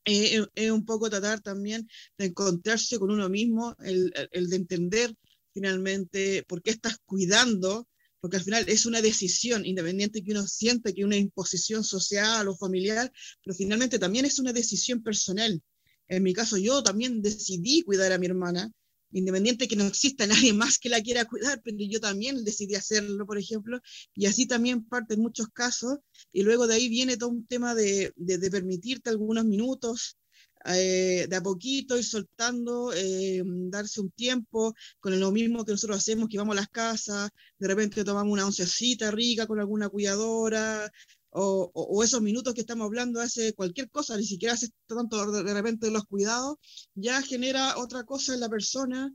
eh, es un poco tratar también de encontrarse con uno mismo, el, el, de entender finalmente por qué estás cuidando, porque al final es una decisión, independiente que uno siente que una imposición social o familiar, pero finalmente también es una decisión personal. En mi caso, yo también decidí cuidar a mi hermana, independiente que no exista nadie más que la quiera cuidar, pero yo también decidí hacerlo, por ejemplo, y así también parte en muchos casos, y luego de ahí viene todo un tema de, de, permitirte algunos minutos, eh, de a poquito ir soltando, eh, darse un tiempo, con lo mismo que nosotros hacemos, que vamos a las casas, de repente tomamos una oncecita rica con alguna cuidadora, o, esos minutos que estamos hablando hace cualquier cosa, ni siquiera hace tanto de, repente los cuidados, ya genera otra cosa en la persona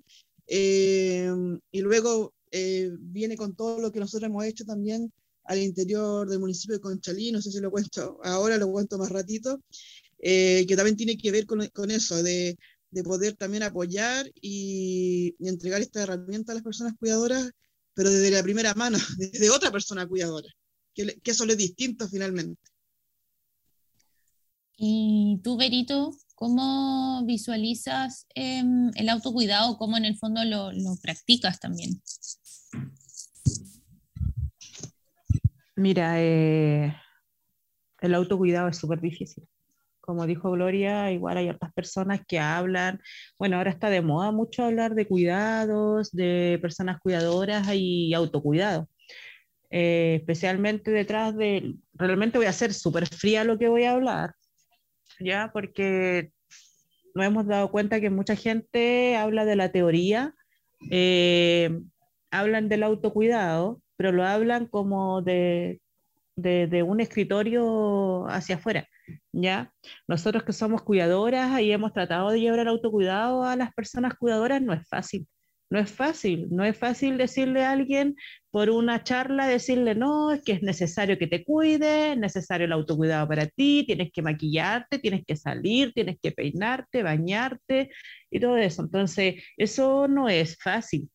eh, y luego eh, viene con todo lo que nosotros hemos hecho también al interior del municipio de Conchalí, no sé si lo cuento ahora, lo cuento más ratito, eh, que también tiene que ver con, con eso, de, de, poder también apoyar y, y entregar esta herramienta a las personas cuidadoras, pero desde la primera mano, desde otra persona cuidadora que, eso es distinto finalmente. Y tú, Berito, ¿cómo visualizas em, el autocuidado? ¿Cómo en el fondo lo, practicas también? Mira, eh, el autocuidado es súper difícil. Como dijo Gloria, igual hay otras personas que hablan, bueno, ahora está de moda mucho hablar de cuidados, de personas cuidadoras y autocuidado. Eh, especialmente detrás de, realmente voy a ser súper fría lo que voy a hablar, ¿ya? Porque nos hemos dado cuenta que mucha gente habla de la teoría, eh, hablan del autocuidado, pero lo hablan como de, de, de, un escritorio hacia afuera, ¿ya? Nosotros que somos cuidadoras y hemos tratado de llevar el autocuidado a las personas cuidadoras, no es fácil. No es fácil, no es fácil decirle a alguien por una charla, decirle, no, es que es necesario que te cuide, es necesario el autocuidado para ti, tienes que maquillarte, tienes que salir, tienes que peinarte, bañarte y todo eso. Entonces, eso no es fácil,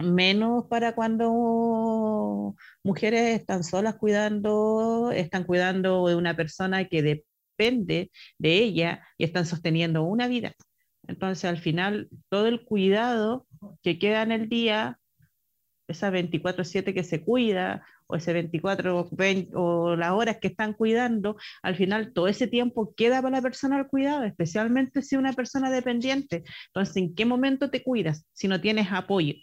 menos para cuando mujeres están solas cuidando, están cuidando de una persona que depende de ella y están sosteniendo una vida. Entonces, al final, todo el cuidado que queda en el día, esa 24/7 que se cuida, o ese 24 o las horas que están cuidando, al final todo ese tiempo queda para la persona al cuidado, especialmente si una persona dependiente. Entonces, ¿en qué momento te cuidas si no tienes apoyo?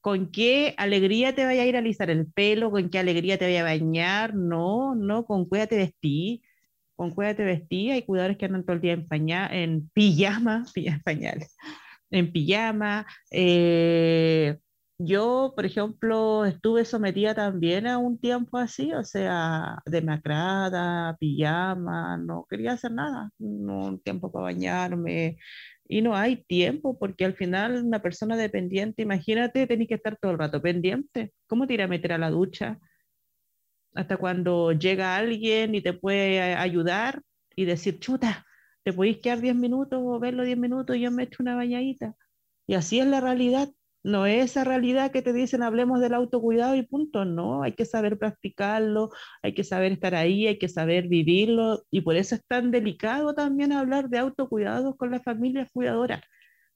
¿Con qué alegría te vaya a ir a alisar el pelo? ¿Con qué alegría te vaya a bañar? No, no, con cuídate vestir, con cuídate vestir. Hay cuidadores que andan todo el día en, en pijama, en pañales en pijama. Eh, yo, por ejemplo, estuve sometida también a un tiempo así, o sea, demacrada, pijama, no quería hacer nada, no un tiempo para bañarme. Y no hay tiempo, porque al final una persona dependiente, imagínate, tenés que estar todo el rato pendiente. ¿Cómo te irá a meter a la ducha? Hasta cuando llega alguien y te puede ayudar y decir, chuta, te podéis quedar 10 minutos o verlo 10 minutos y yo me echo una bañadita. Y así es la realidad. No es esa realidad que te dicen hablemos del autocuidado y punto. No, hay que saber practicarlo, hay que saber estar ahí, hay que saber vivirlo. Y por eso es tan delicado también hablar de autocuidado con las familias cuidadoras.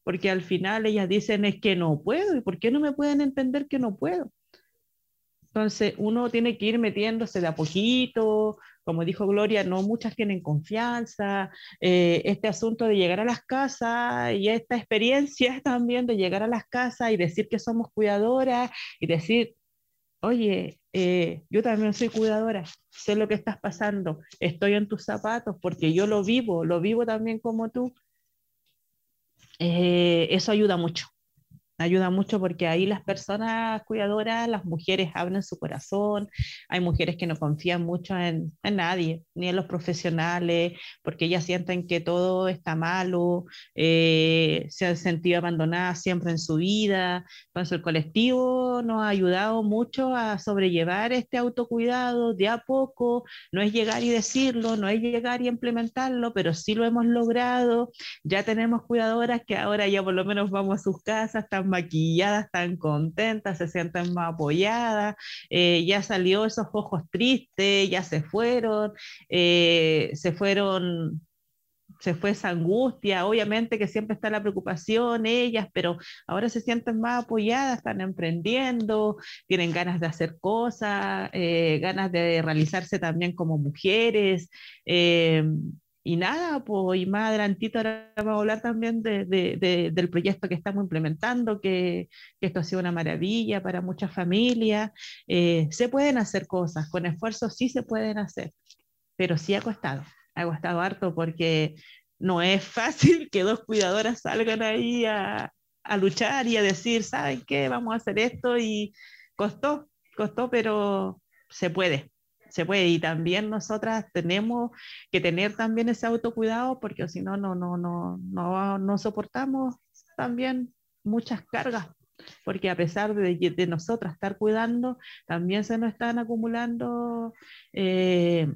Porque al final ellas dicen es que no puedo. ¿Y por qué no me pueden entender que no puedo? Entonces, uno tiene que ir metiéndose de a poquito, como dijo Gloria, no muchas tienen confianza. Eh, este asunto de llegar a las casas y esta experiencia también de llegar a las casas y decir que somos cuidadoras y decir, oye, eh, yo también soy cuidadora, sé lo que estás pasando, estoy en tus zapatos porque yo lo vivo, lo vivo también como tú. Eh, eso ayuda mucho ayuda mucho porque ahí las personas cuidadoras, las mujeres abren su corazón, hay mujeres que no confían mucho en, nadie, ni en los profesionales, porque ellas sienten que todo está malo, eh, se han sentido abandonadas siempre en su vida. Entonces el colectivo nos ha ayudado mucho a sobrellevar este autocuidado de a poco, no es llegar y decirlo, no es llegar y implementarlo, pero sí lo hemos logrado, ya tenemos cuidadoras que ahora ya por lo menos vamos a sus casas, maquilladas, tan contentas, se sienten más apoyadas, eh, ya salió esos ojos tristes, ya se fueron, eh, se fueron se fue esa angustia, obviamente que siempre está la preocupación ellas, pero ahora se sienten más apoyadas, están emprendiendo, tienen ganas de hacer cosas, eh, ganas de realizarse también como mujeres. Y nada, pues, y más adelantito ahora vamos a hablar también de, de, del proyecto que estamos implementando, que, que, esto ha sido una maravilla para muchas familias. Eh, se pueden hacer cosas, con esfuerzo sí se pueden hacer, pero sí ha costado, ha costado harto porque no es fácil que dos cuidadoras salgan ahí a, a luchar y a decir, ¿saben qué? Vamos a hacer esto y costó, costó, pero se puede se puede. Y también nosotras tenemos que tener también ese autocuidado porque si no, no, no, no, no, no soportamos también muchas cargas. Porque a pesar de, de nosotras estar cuidando, también se nos están acumulando eh,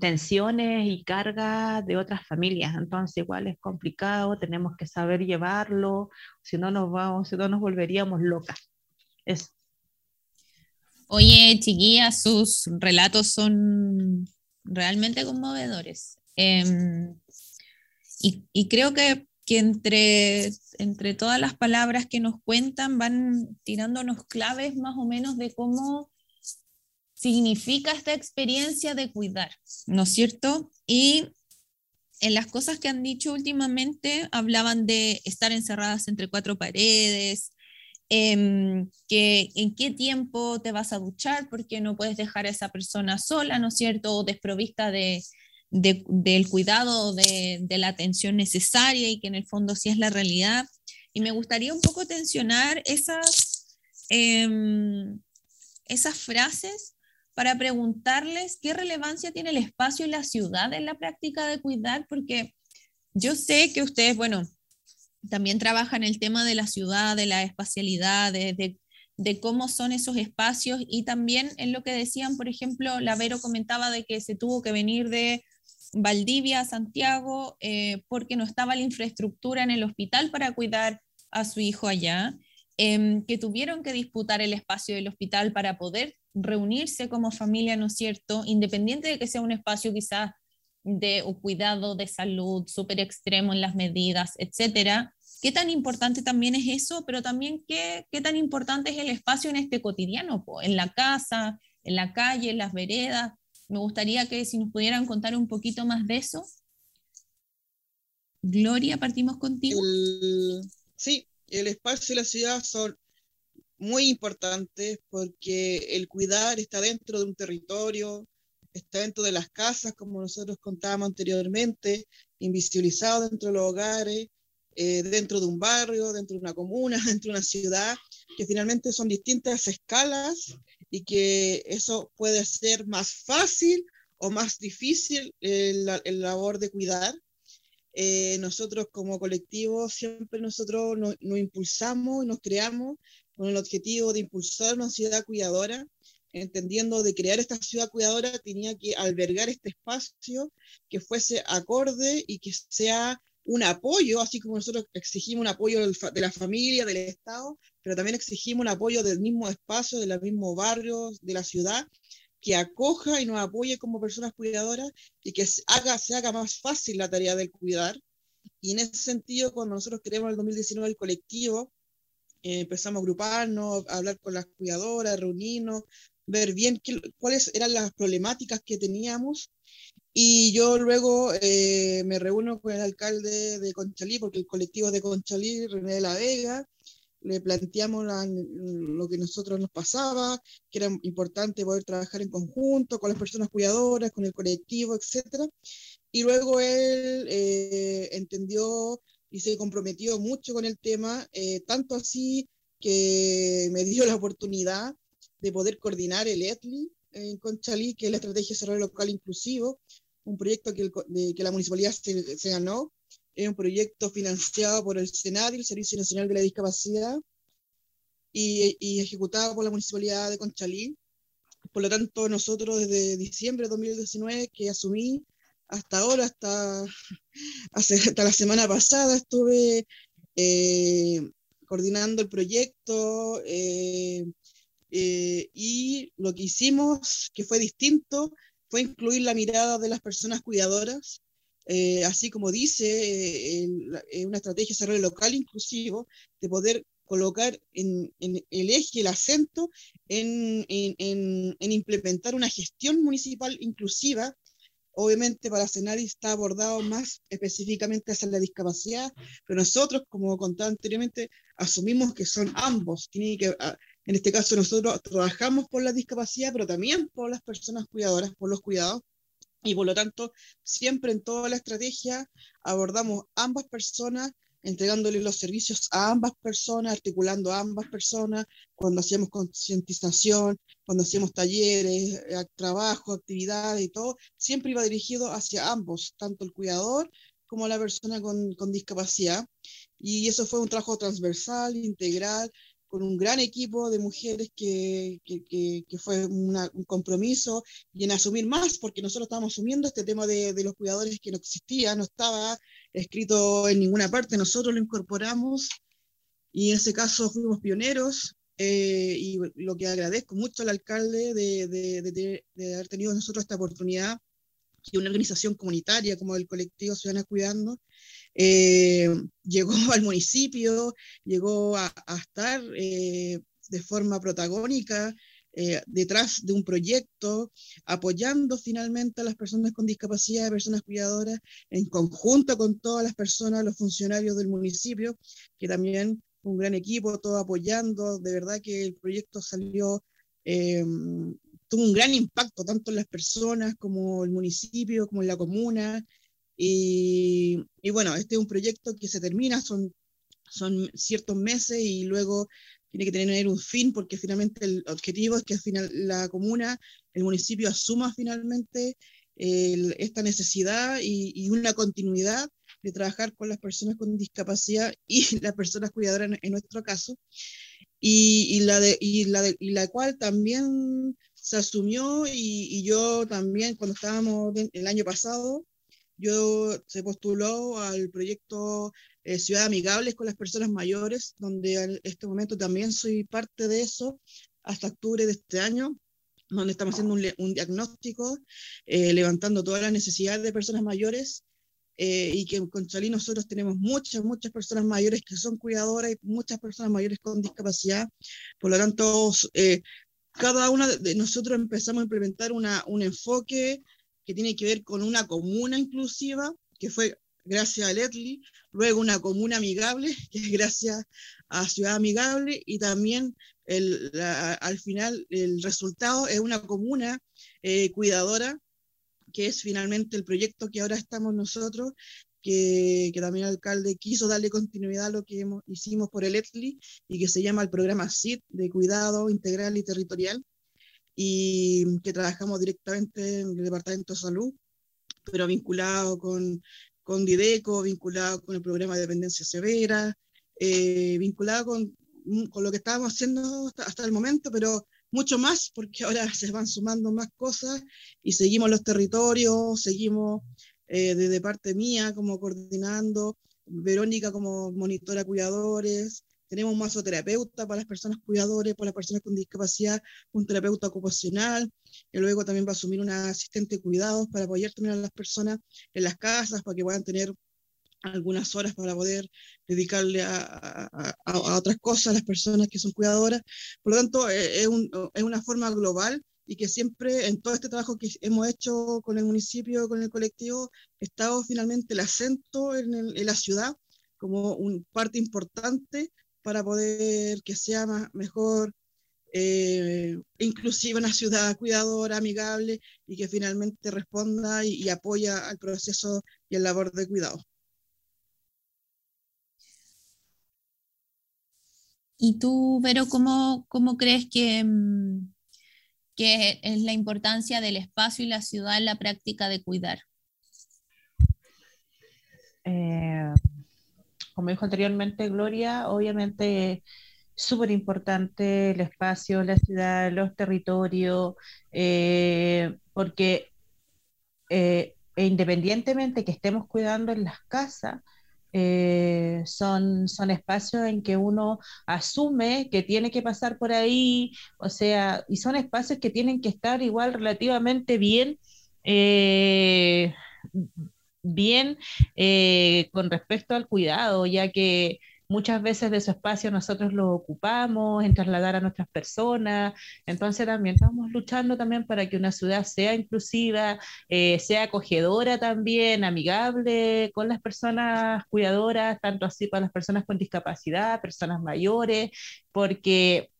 tensiones y cargas de otras familias. Entonces, igual es complicado, tenemos que saber llevarlo, si no nos vamos, si no nos volveríamos locas. Es, Oye, chiquillas, sus relatos son realmente conmovedores. Em, y, creo que, entre, entre todas las palabras que nos cuentan van tirándonos claves más o menos de cómo significa esta experiencia de cuidar, ¿no es cierto? Y en las cosas que han dicho últimamente hablaban de estar encerradas entre cuatro paredes, Em, que, en qué tiempo te vas a duchar, porque no puedes dejar a esa persona sola, ¿no es cierto? O desprovista de, del cuidado, de, la atención necesaria y que en el fondo sí es la realidad. Y me gustaría un poco tensionar esas, em, esas frases para preguntarles qué relevancia tiene el espacio y la ciudad en la práctica de cuidar, porque yo sé que ustedes, bueno, también trabaja en el tema de la ciudad, de la espacialidad, de, cómo son esos espacios y también en lo que decían, por ejemplo, Lavero comentaba de que se tuvo que venir de Valdivia a Santiago eh, porque no estaba la infraestructura en el hospital para cuidar a su hijo allá, em, que tuvieron que disputar el espacio del hospital para poder reunirse como familia, ¿no es cierto? Independiente de que sea un espacio quizás de un cuidado de salud súper extremo en las medidas, etcétera, ¿Qué tan importante también es eso? Pero también qué, qué tan importante es el espacio en este cotidiano, en la casa, en la calle, en las veredas. Me gustaría que si nos pudieran contar un poquito más de eso. Gloria, partimos contigo. sí, el espacio y la ciudad son muy importantes porque el cuidar está dentro de un territorio, está dentro de las casas, como nosotros contábamos anteriormente, invisibilizado dentro de los hogares, eh, dentro de un barrio, dentro de una comuna, dentro de una ciudad, que finalmente son distintas escalas y que eso puede ser más fácil o más difícil el, el labor de cuidar. Eh, nosotros como colectivo siempre nosotros nos, nos impulsamos y nos creamos con el objetivo de impulsar una ciudad cuidadora, entendiendo de crear esta ciudad cuidadora tenía que albergar este espacio que fuese acorde y que sea un apoyo, así como nosotros exigimos un apoyo de la familia, del Estado, pero también exigimos un apoyo del mismo espacio, del mismo barrio, de la ciudad, que acoja y nos apoye como personas cuidadoras y que se haga, se haga más fácil la tarea del cuidar. Y en ese sentido, cuando nosotros creemos el 2019 el colectivo, eh, empezamos a agruparnos, a hablar con las cuidadoras, reunirnos, ver bien cuáles eran las problemáticas que teníamos. Y yo luego eh, me reúno con el alcalde de Conchalí, porque el colectivo de Conchalí, René de la Vega, le planteamos lo que nosotros nos pasaba, que era importante poder trabajar en conjunto con las personas cuidadoras, con el colectivo, etc. Y luego él eh, entendió y se comprometió mucho con el tema, eh, tanto así que me dio la oportunidad de poder coordinar el ETLI en Conchalí, que es la Estrategia de Desarrollo Local Inclusivo, un proyecto que, que la municipalidad se, se ganó es un proyecto financiado por el SENADI, el Servicio Nacional de la Discapacidad, y, y, ejecutado por la Municipalidad de Conchalí. Por lo tanto, nosotros desde diciembre de 2019 que asumí hasta ahora, hasta, hasta la semana pasada, estuve eh, coordinando el proyecto eh, eh, y lo que hicimos, que fue distinto, fue incluir la mirada de las personas cuidadoras eh, así como dice eh, eh, una estrategia de desarrollo local inclusivo, de poder colocar en, el eje, el acento en, en, implementar una gestión municipal inclusiva. Obviamente para Senadi está abordado más específicamente hacia la discapacidad, pero nosotros, como contaba anteriormente, asumimos que son ambos. Tiene que, ah, en este caso nosotros trabajamos por la discapacidad, pero también por las personas cuidadoras, por los cuidados y por lo tanto, siempre en toda la estrategia abordamos ambas personas, entregándole los servicios a ambas personas, articulando a ambas personas, cuando hacíamos concientización, cuando hacíamos talleres, eh, trabajo, actividades y todo, siempre iba dirigido hacia ambos, tanto el cuidador como la persona con, con discapacidad. Y eso fue un trabajo transversal, integral, con un gran equipo de mujeres que, que, que, fue un compromiso y en asumir más, porque nosotros estábamos asumiendo este tema de, de, los cuidadores que no existía, no estaba escrito en ninguna parte, nosotros lo incorporamos y en ese caso fuimos pioneros. Eh, y lo que agradezco mucho al alcalde de, de, de, haber tenido nosotros esta oportunidad y una organización comunitaria como el colectivo Ciudadanas Cuidando, eh, llegó al municipio, llegó a, estar eh, de forma protagónica eh, detrás de un proyecto, apoyando finalmente a las personas con discapacidad, personas cuidadoras, en conjunto con todas las personas, los funcionarios del municipio, que también un gran equipo, todo apoyando, de verdad que el proyecto salió tuvo un gran impacto tanto en las personas como el municipio, como en la comuna, y, y, bueno, este es un proyecto que se termina, son, son ciertos meses y luego tiene que tener un fin porque finalmente el objetivo es que al final la comuna, el municipio asuma finalmente el, esta necesidad y, y, una continuidad de trabajar con las personas con discapacidad y las personas cuidadoras en, en nuestro caso. Y, y, la de, y, la de, y la cual también se asumió y yo también cuando estábamos el año pasado yo se postuló al proyecto eh, Ciudad Amigables con las personas mayores, donde en este momento también soy parte de eso hasta octubre de este año, donde estamos haciendo un, diagnóstico, eh, levantando todas las necesidades de personas mayores. Eh, y que con Chalí nosotros tenemos muchas, muchas personas mayores que son cuidadoras y muchas personas mayores con discapacidad. Por lo tanto, cada una de nosotros empezamos a implementar una, un enfoque que tiene que ver con una comuna inclusiva, que fue gracias a Letly, luego una comuna amigable, que es gracias a Ciudad Amigable, y también el, al final el resultado es una comuna eh, cuidadora, que es finalmente el proyecto que ahora estamos nosotros, que, que, también el alcalde quiso darle continuidad a lo que hicimos por el ETLI y que se llama el programa CIT de Cuidado Integral y Territorial, y que trabajamos directamente en el Departamento de Salud, pero vinculado con, con Dideco, vinculado con el programa de dependencia severa, eh, vinculado con, con, lo que estábamos haciendo hasta, hasta, el momento, pero mucho más, porque ahora se van sumando más cosas y seguimos los territorios, seguimos eh, desde parte mía como coordinando, Verónica como monitora cuidadores, tenemos un masoterapeuta para las personas cuidadores, para las personas con discapacidad, un terapeuta ocupacional, y luego también va a asumir una asistente de cuidados para apoyar también a las personas en las casas, para que puedan tener algunas horas para poder dedicarle a, otras cosas a las personas que son cuidadoras. Por lo tanto, eh, es, es, una forma global y que siempre en todo este trabajo que hemos hecho con el municipio, con el colectivo, ha estado finalmente el acento en, en la ciudad como una parte importante para poder que sea más, mejor eh, inclusiva una ciudad cuidadora, amigable y que finalmente responda y, apoya al proceso y el labor de cuidado. ¿Y tú, Vero, cómo, cómo crees que, mm, que es la importancia del espacio y la ciudad en la práctica de cuidar? Eh, como dijo anteriormente Gloria, obviamente súper importante el espacio, la ciudad, los territorios, eh, porque eh, e independientemente que estemos cuidando en las casas, eh, son, son espacios en que uno asume que tiene que pasar por ahí, o sea, y son espacios que tienen que estar igual relativamente bien bien eh, con respecto al cuidado, ya que muchas veces de su espacio nosotros lo ocupamos en trasladar a nuestras personas, entonces también estamos luchando también para que una ciudad sea inclusiva, eh, sea acogedora también, amigable con las personas cuidadoras, tanto así para las personas con discapacidad, personas mayores, porque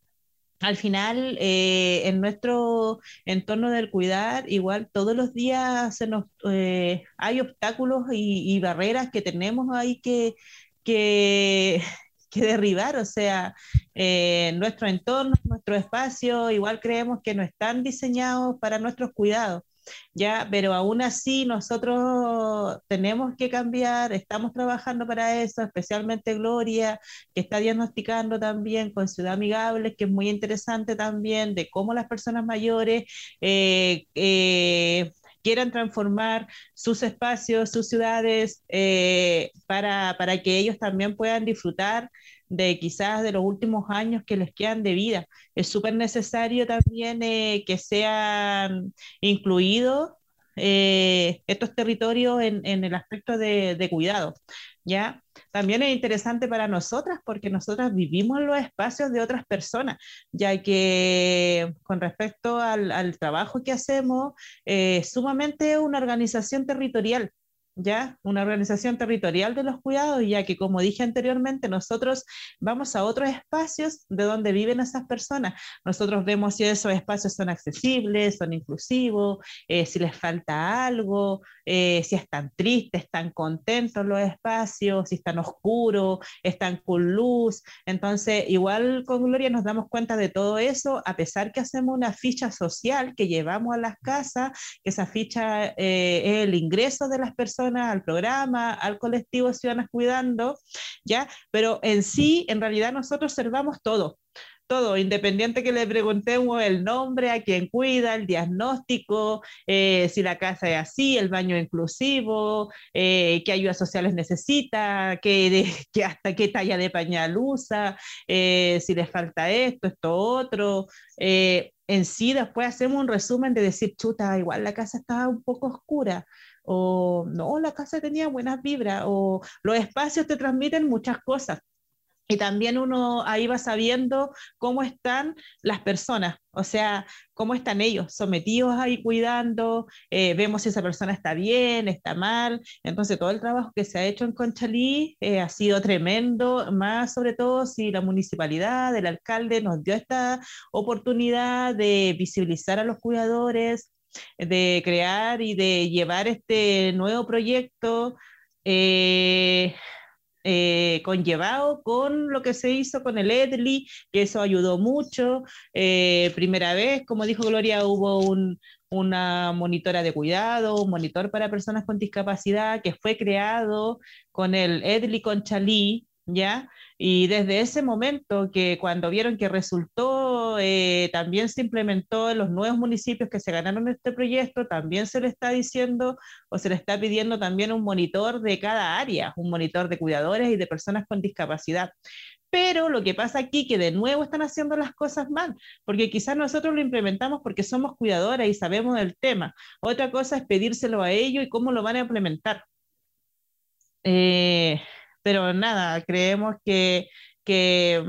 al final, eh, en nuestro entorno del cuidar, igual todos los días se nos, eh, hay obstáculos y, barreras que tenemos ahí que, que, derribar. O sea, eh, nuestro entorno, nuestro espacio, igual creemos que no están diseñados para nuestros cuidados. ¿Ya? Pero aún así nosotros tenemos que cambiar, estamos trabajando para eso, especialmente Gloria, que está diagnosticando también con Ciudad Amigable, que es muy interesante también de cómo las personas mayores eh, eh, quieran transformar sus espacios, sus ciudades, eh, para, para que ellos también puedan disfrutar de quizás de los últimos años que les quedan de vida. Es súper necesario también eh, que sean incluidos eh, estos territorios en, el aspecto de, cuidado. ¿ya? También es interesante para nosotras porque nosotras vivimos los espacios de otras personas, ya que con respecto al, trabajo que hacemos, eh, sumamente una organización territorial ya una organización territorial de los cuidados, ya que como dije anteriormente, nosotros vamos a otros espacios de donde viven esas personas. Nosotros vemos si esos espacios son accesibles, son inclusivos, eh, si les falta algo, eh, si están tristes, están contentos los espacios, si están oscuros, están con luz. Entonces, igual con Gloria nos damos cuenta de todo eso, a pesar que hacemos una ficha social que llevamos a las casas, que esa ficha eh, es el ingreso de las personas al programa, al colectivo Ciudadanas Cuidando, ¿ya? Pero en sí, en realidad nosotros observamos todo, todo, independiente que le preguntemos el nombre, a quién cuida, el diagnóstico, eh, si la casa es así, el baño inclusivo, eh, qué ayudas sociales necesita, qué, hasta qué talla de pañal usa, eh, si le falta esto, esto otro. en sí, después hacemos un resumen de decir, chuta, igual la casa estaba un poco oscura o no, la casa tenía buenas vibras, o los espacios te transmiten muchas cosas. Y también uno ahí va sabiendo cómo están las personas, o sea, cómo están ellos sometidos ahí cuidando, eh, vemos si esa persona está bien, está mal. Entonces, todo el trabajo que se ha hecho en Conchalí eh, ha sido tremendo, más sobre todo si la municipalidad, el alcalde nos dio esta oportunidad de visibilizar a los cuidadores, de crear y de llevar este nuevo proyecto eh, eh, conllevado con lo que se hizo con el EDLI, que eso ayudó mucho. Eh, primera vez, como dijo Gloria, hubo una monitora de cuidado, un monitor para personas con discapacidad que fue creado con el EDLI con Chalí, ¿ya? Y desde ese momento que cuando vieron que resultó, eh, también se implementó en los nuevos municipios que se ganaron este proyecto, también se le está diciendo o se le está pidiendo también un monitor de cada área, un monitor de cuidadores y de personas con discapacidad. Pero lo que pasa aquí que de nuevo están haciendo las cosas mal, porque quizás nosotros lo implementamos porque somos cuidadoras y sabemos del tema. Otra cosa es pedírselo a ellos y cómo lo van a implementar. Eh, pero nada, creemos que, que,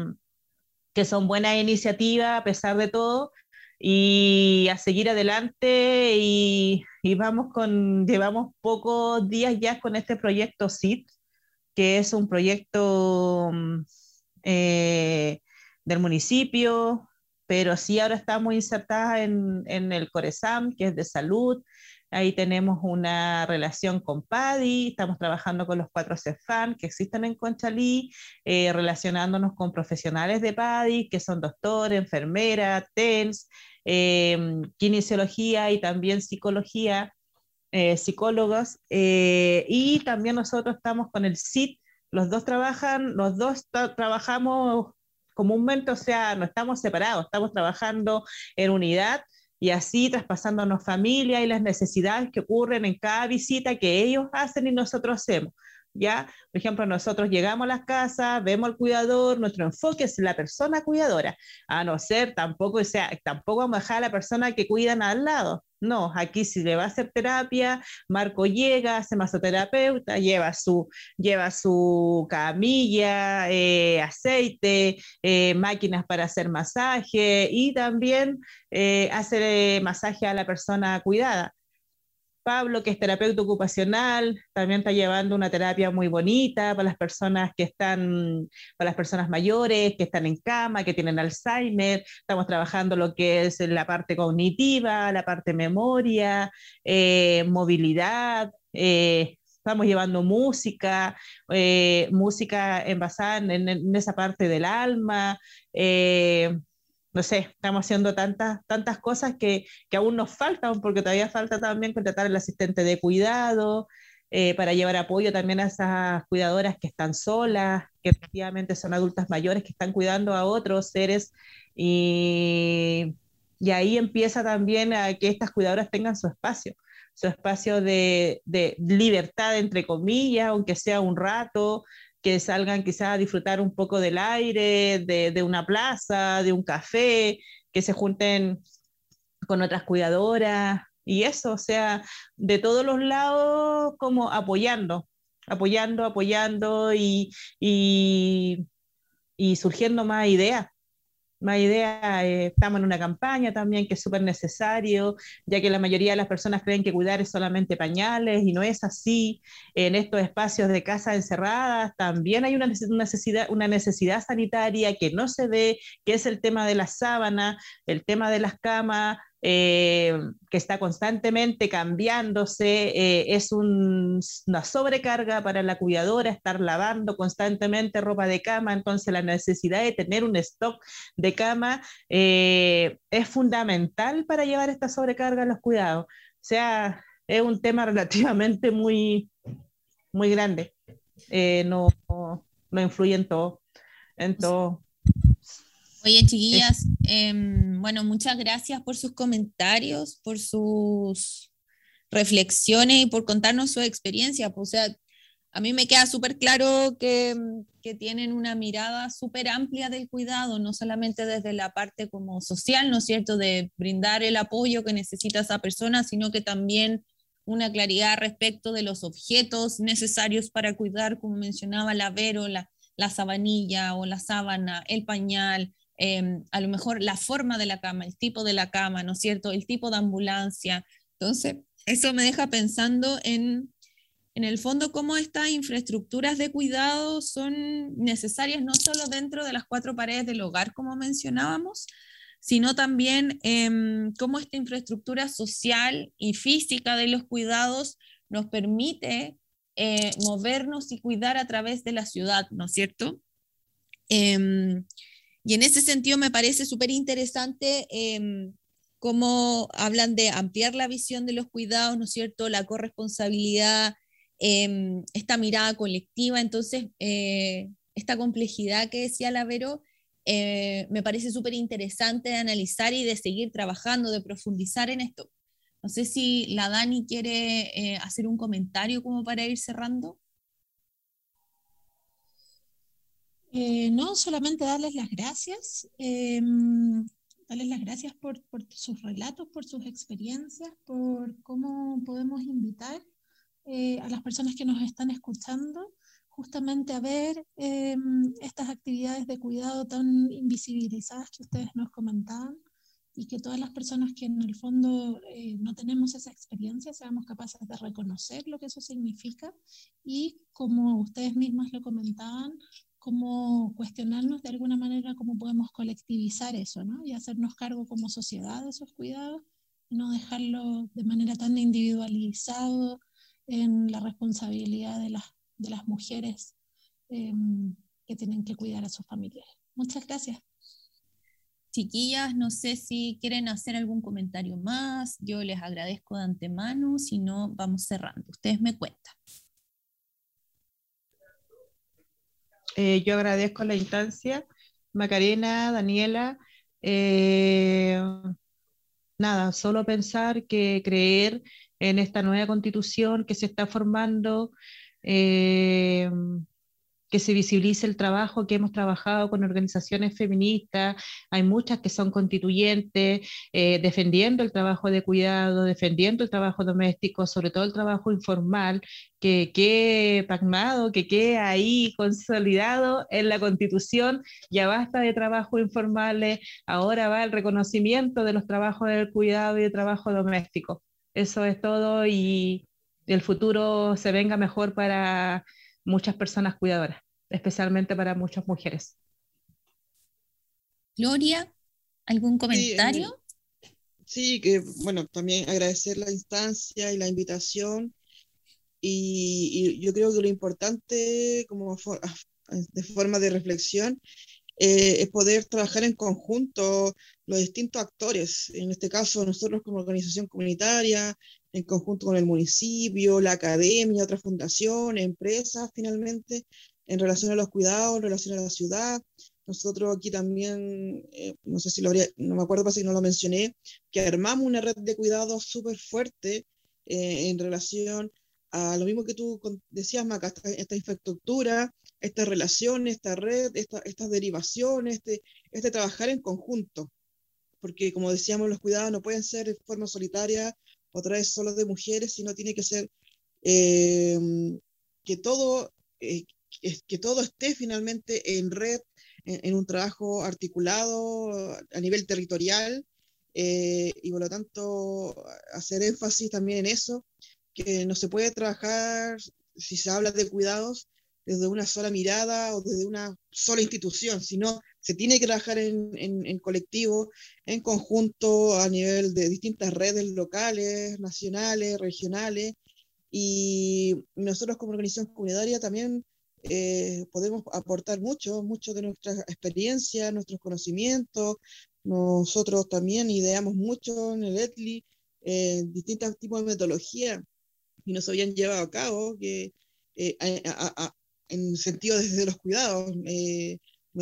que son buenas iniciativas a pesar de todo y a seguir adelante y, y, vamos con, llevamos pocos días ya con este proyecto SIT, que es un proyecto mm, eh, del municipio, pero sí ahora estamos insertadas en, en el CORESAM, que es de salud, Ahí tenemos una relación con PADI, estamos trabajando con los cuatro CEFAN que existen en Conchalí, eh, relacionándonos con profesionales de PADI, que son doctores, enfermeras, TENS, eh, kinesiología y también psicología, eh, psicólogos. y también nosotros estamos con el CIT, los dos trabajan, los dos trabajamos comúnmente, o sea, no estamos separados, estamos trabajando en unidad y así traspasándonos familia y las necesidades que ocurren en cada visita que ellos hacen y nosotros hacemos. ¿Ya? Por ejemplo, nosotros llegamos a las casas, vemos al cuidador, nuestro enfoque es la persona cuidadora, a no ser tampoco, o sea, tampoco vamos a dejar a la persona que cuidan al lado, no, aquí si le va a hacer terapia, Marco llega, hace masoterapeuta, lleva su, lleva su camilla, eh, aceite, eh, máquinas para hacer masaje y también eh, hace masaje a la persona cuidada. Pablo, que es terapeuta ocupacional, también está llevando una terapia muy bonita para las personas que están, para las personas mayores, que están en cama, que tienen Alzheimer. Estamos trabajando lo que es la parte cognitiva, la parte memoria, eh, movilidad. Eh, estamos llevando música, eh, música envasada en, en, esa parte del alma no sé, estamos haciendo tantas, tantas cosas que, que, aún nos faltan, porque todavía falta también contratar al asistente de cuidado, eh, para llevar apoyo también a esas cuidadoras que están solas, que efectivamente son adultas mayores que están cuidando a otros seres. Y, y ahí empieza también a que estas cuidadoras tengan su espacio, su espacio de, de libertad, entre comillas, aunque sea un rato, que salgan quizás a disfrutar un poco del aire, de, de, una plaza, de un café, que se junten con otras cuidadoras y eso, o sea, de todos los lados como apoyando, apoyando, apoyando y, y, y surgiendo más ideas más idea, eh, estamos en una campaña también que es súper necesario, ya que la mayoría de las personas creen que cuidar es solamente pañales y no es así. En estos espacios de casa encerradas también hay una necesidad, una necesidad sanitaria que no se ve, que es el tema de la sábana, el tema de las camas, eh, que está constantemente cambiándose, eh, es una sobrecarga para la cuidadora estar lavando constantemente ropa de cama, entonces la necesidad de tener un stock de cama eh, es fundamental para llevar esta sobrecarga a los cuidados. O sea, es un tema relativamente muy, muy grande. no, no influye en todo. En todo. Oye, chiquillas, em, bueno, muchas gracias por sus comentarios, por sus reflexiones y por contarnos su experiencia. Pues, o sea, a mí me queda súper claro que, que, tienen una mirada súper amplia del cuidado, no solamente desde la parte como social, ¿no es cierto?, de brindar el apoyo que necesita esa persona, sino que también una claridad respecto de los objetos necesarios para cuidar, como mencionaba la Vero, la, la sabanilla o la sábana, el pañal, Em, a lo mejor la forma de la cama, el tipo de la cama, ¿no es cierto? El tipo de ambulancia. Entonces, eso me deja pensando en, en el fondo, cómo estas infraestructuras de cuidado son necesarias no solo dentro de las cuatro paredes del hogar, como mencionábamos, sino también eh, cómo esta infraestructura social y física de los cuidados nos permite eh, movernos y cuidar a través de la ciudad, ¿no es cierto? Em, y en ese sentido me parece súper interesante em, cómo hablan de ampliar la visión de los cuidados, ¿no es cierto? La corresponsabilidad, em, esta mirada colectiva. Entonces, eh, esta complejidad que decía Lavero eh, me parece súper interesante de analizar y de seguir trabajando, de profundizar en esto. No sé si la Dani quiere eh, hacer un comentario como para ir cerrando. Eh, no, solamente darles las gracias, em, darles las gracias por, sus relatos, por sus experiencias, por cómo podemos invitar eh, a las personas que nos están escuchando justamente a ver em, estas actividades de cuidado tan invisibilizadas que ustedes nos comentaban y que todas las personas que en el fondo eh, no tenemos esa experiencia seamos capaces de reconocer lo que eso significa y como ustedes mismas lo comentaban, cómo cuestionarnos de alguna manera cómo podemos colectivizar eso, ¿no? Y hacernos cargo como sociedad de esos cuidados y no dejarlo de manera tan individualizado en la responsabilidad de las, de las mujeres em, que tienen que cuidar a sus familiares. Muchas gracias. Chiquillas, no sé si quieren hacer algún comentario más. Yo les agradezco de antemano. Si no, vamos cerrando. Ustedes me cuentan. Eh, yo agradezco la instancia. Macarena, Daniela. Eh, nada, solo pensar que creer en esta nueva constitución que se está formando. Eh, que se visibilice el trabajo que hemos trabajado con organizaciones feministas, hay muchas que son constituyentes, eh, defendiendo el trabajo de cuidado, defendiendo el trabajo doméstico, sobre todo el trabajo informal, que quede pacmado, que quede ahí consolidado en la constitución, ya basta de trabajo informales, ahora va el reconocimiento de los trabajos del cuidado y del trabajo doméstico. Eso es todo y el futuro se venga mejor para muchas personas cuidadoras, especialmente para muchas mujeres. Gloria, ¿algún comentario? Sí, que bueno, también agradecer la instancia y la invitación. Y, yo creo que lo importante como de forma de reflexión eh, es poder trabajar en conjunto los distintos actores. En este caso, nosotros como organización comunitaria, en conjunto con el municipio, la academia, otras fundaciones, empresas, finalmente, en relación a los cuidados, en relación a la ciudad. Nosotros aquí también, eh, no sé si lo habría, no me acuerdo, pasa que no lo mencioné, que armamos una red de cuidados súper fuerte eh, en relación a lo mismo que tú decías, Maca, esta, infraestructura, esta relación, esta red, estas derivaciones, este, este trabajar en conjunto. Porque como decíamos, los cuidados no pueden ser de forma solitaria otra vez solo de mujeres, sino tiene que ser eh, que, todo, eh, que todo esté finalmente en red, en, un trabajo articulado a nivel territorial, eh, y por lo tanto hacer énfasis también en eso, que no se puede trabajar, si se habla de cuidados, desde una sola mirada o desde una sola institución, sino se tiene que trabajar en, en, colectivo, en conjunto, a nivel de distintas redes locales, nacionales, regionales, y nosotros como organización comunitaria también eh, podemos aportar mucho, mucho de nuestra experiencia, nuestros conocimientos. Nosotros también ideamos mucho en el ETLI eh, distintos tipos de metodología y nos habían llevado a cabo que eh, en sentido desde los cuidados. Eh,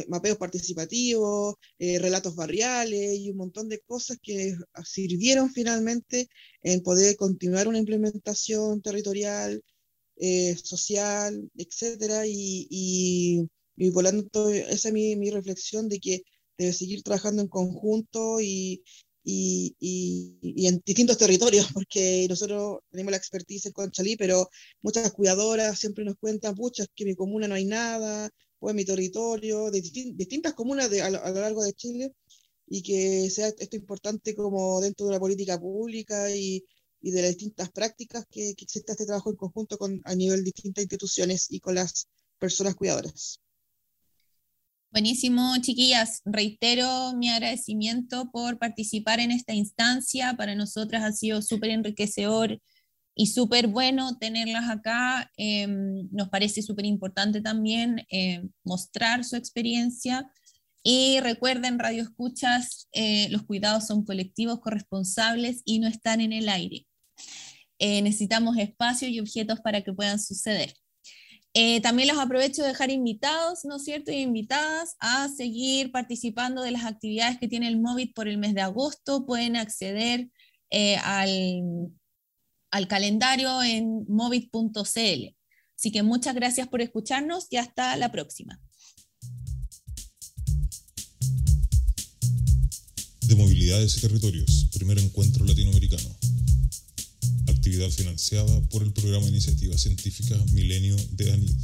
mapeos participativos, eh, relatos barriales y un montón de cosas que sirvieron finalmente en poder continuar una implementación territorial, eh, social, etcétera, y, y, y, lo esa es mi, mi, reflexión de que debe seguir trabajando en conjunto y, y, y, en distintos territorios, porque nosotros tenemos la expertise en Conchalí, pero muchas cuidadoras siempre nos cuentan, pucha, que en mi comuna no hay nada, o en mi territorio, de distintas comunas de, a, lo, largo de Chile, y que sea esto importante como dentro de la política pública y, y de las distintas prácticas que, que exista este trabajo en conjunto con, a nivel de distintas instituciones y con las personas cuidadoras. Buenísimo, chiquillas. Reitero mi agradecimiento por participar en esta instancia. Para nosotras ha sido súper enriquecedor y súper bueno tenerlas acá. Em, nos parece súper importante también eh, mostrar su experiencia. Y recuerden, Radio Escuchas, eh, los cuidados son colectivos, corresponsables y no están en el aire. Eh, necesitamos espacios y objetos para que puedan suceder. también los aprovecho de dejar invitados, ¿no es cierto? Y invitadas a seguir participando de las actividades que tiene el MOVIT por el mes de agosto. Pueden acceder al al calendario en movit.cl. Así que muchas gracias por escucharnos y hasta la próxima. De movilidades y territorios, primer encuentro latinoamericano. Actividad financiada por el programa de Iniciativa Científica Milenio de ANID.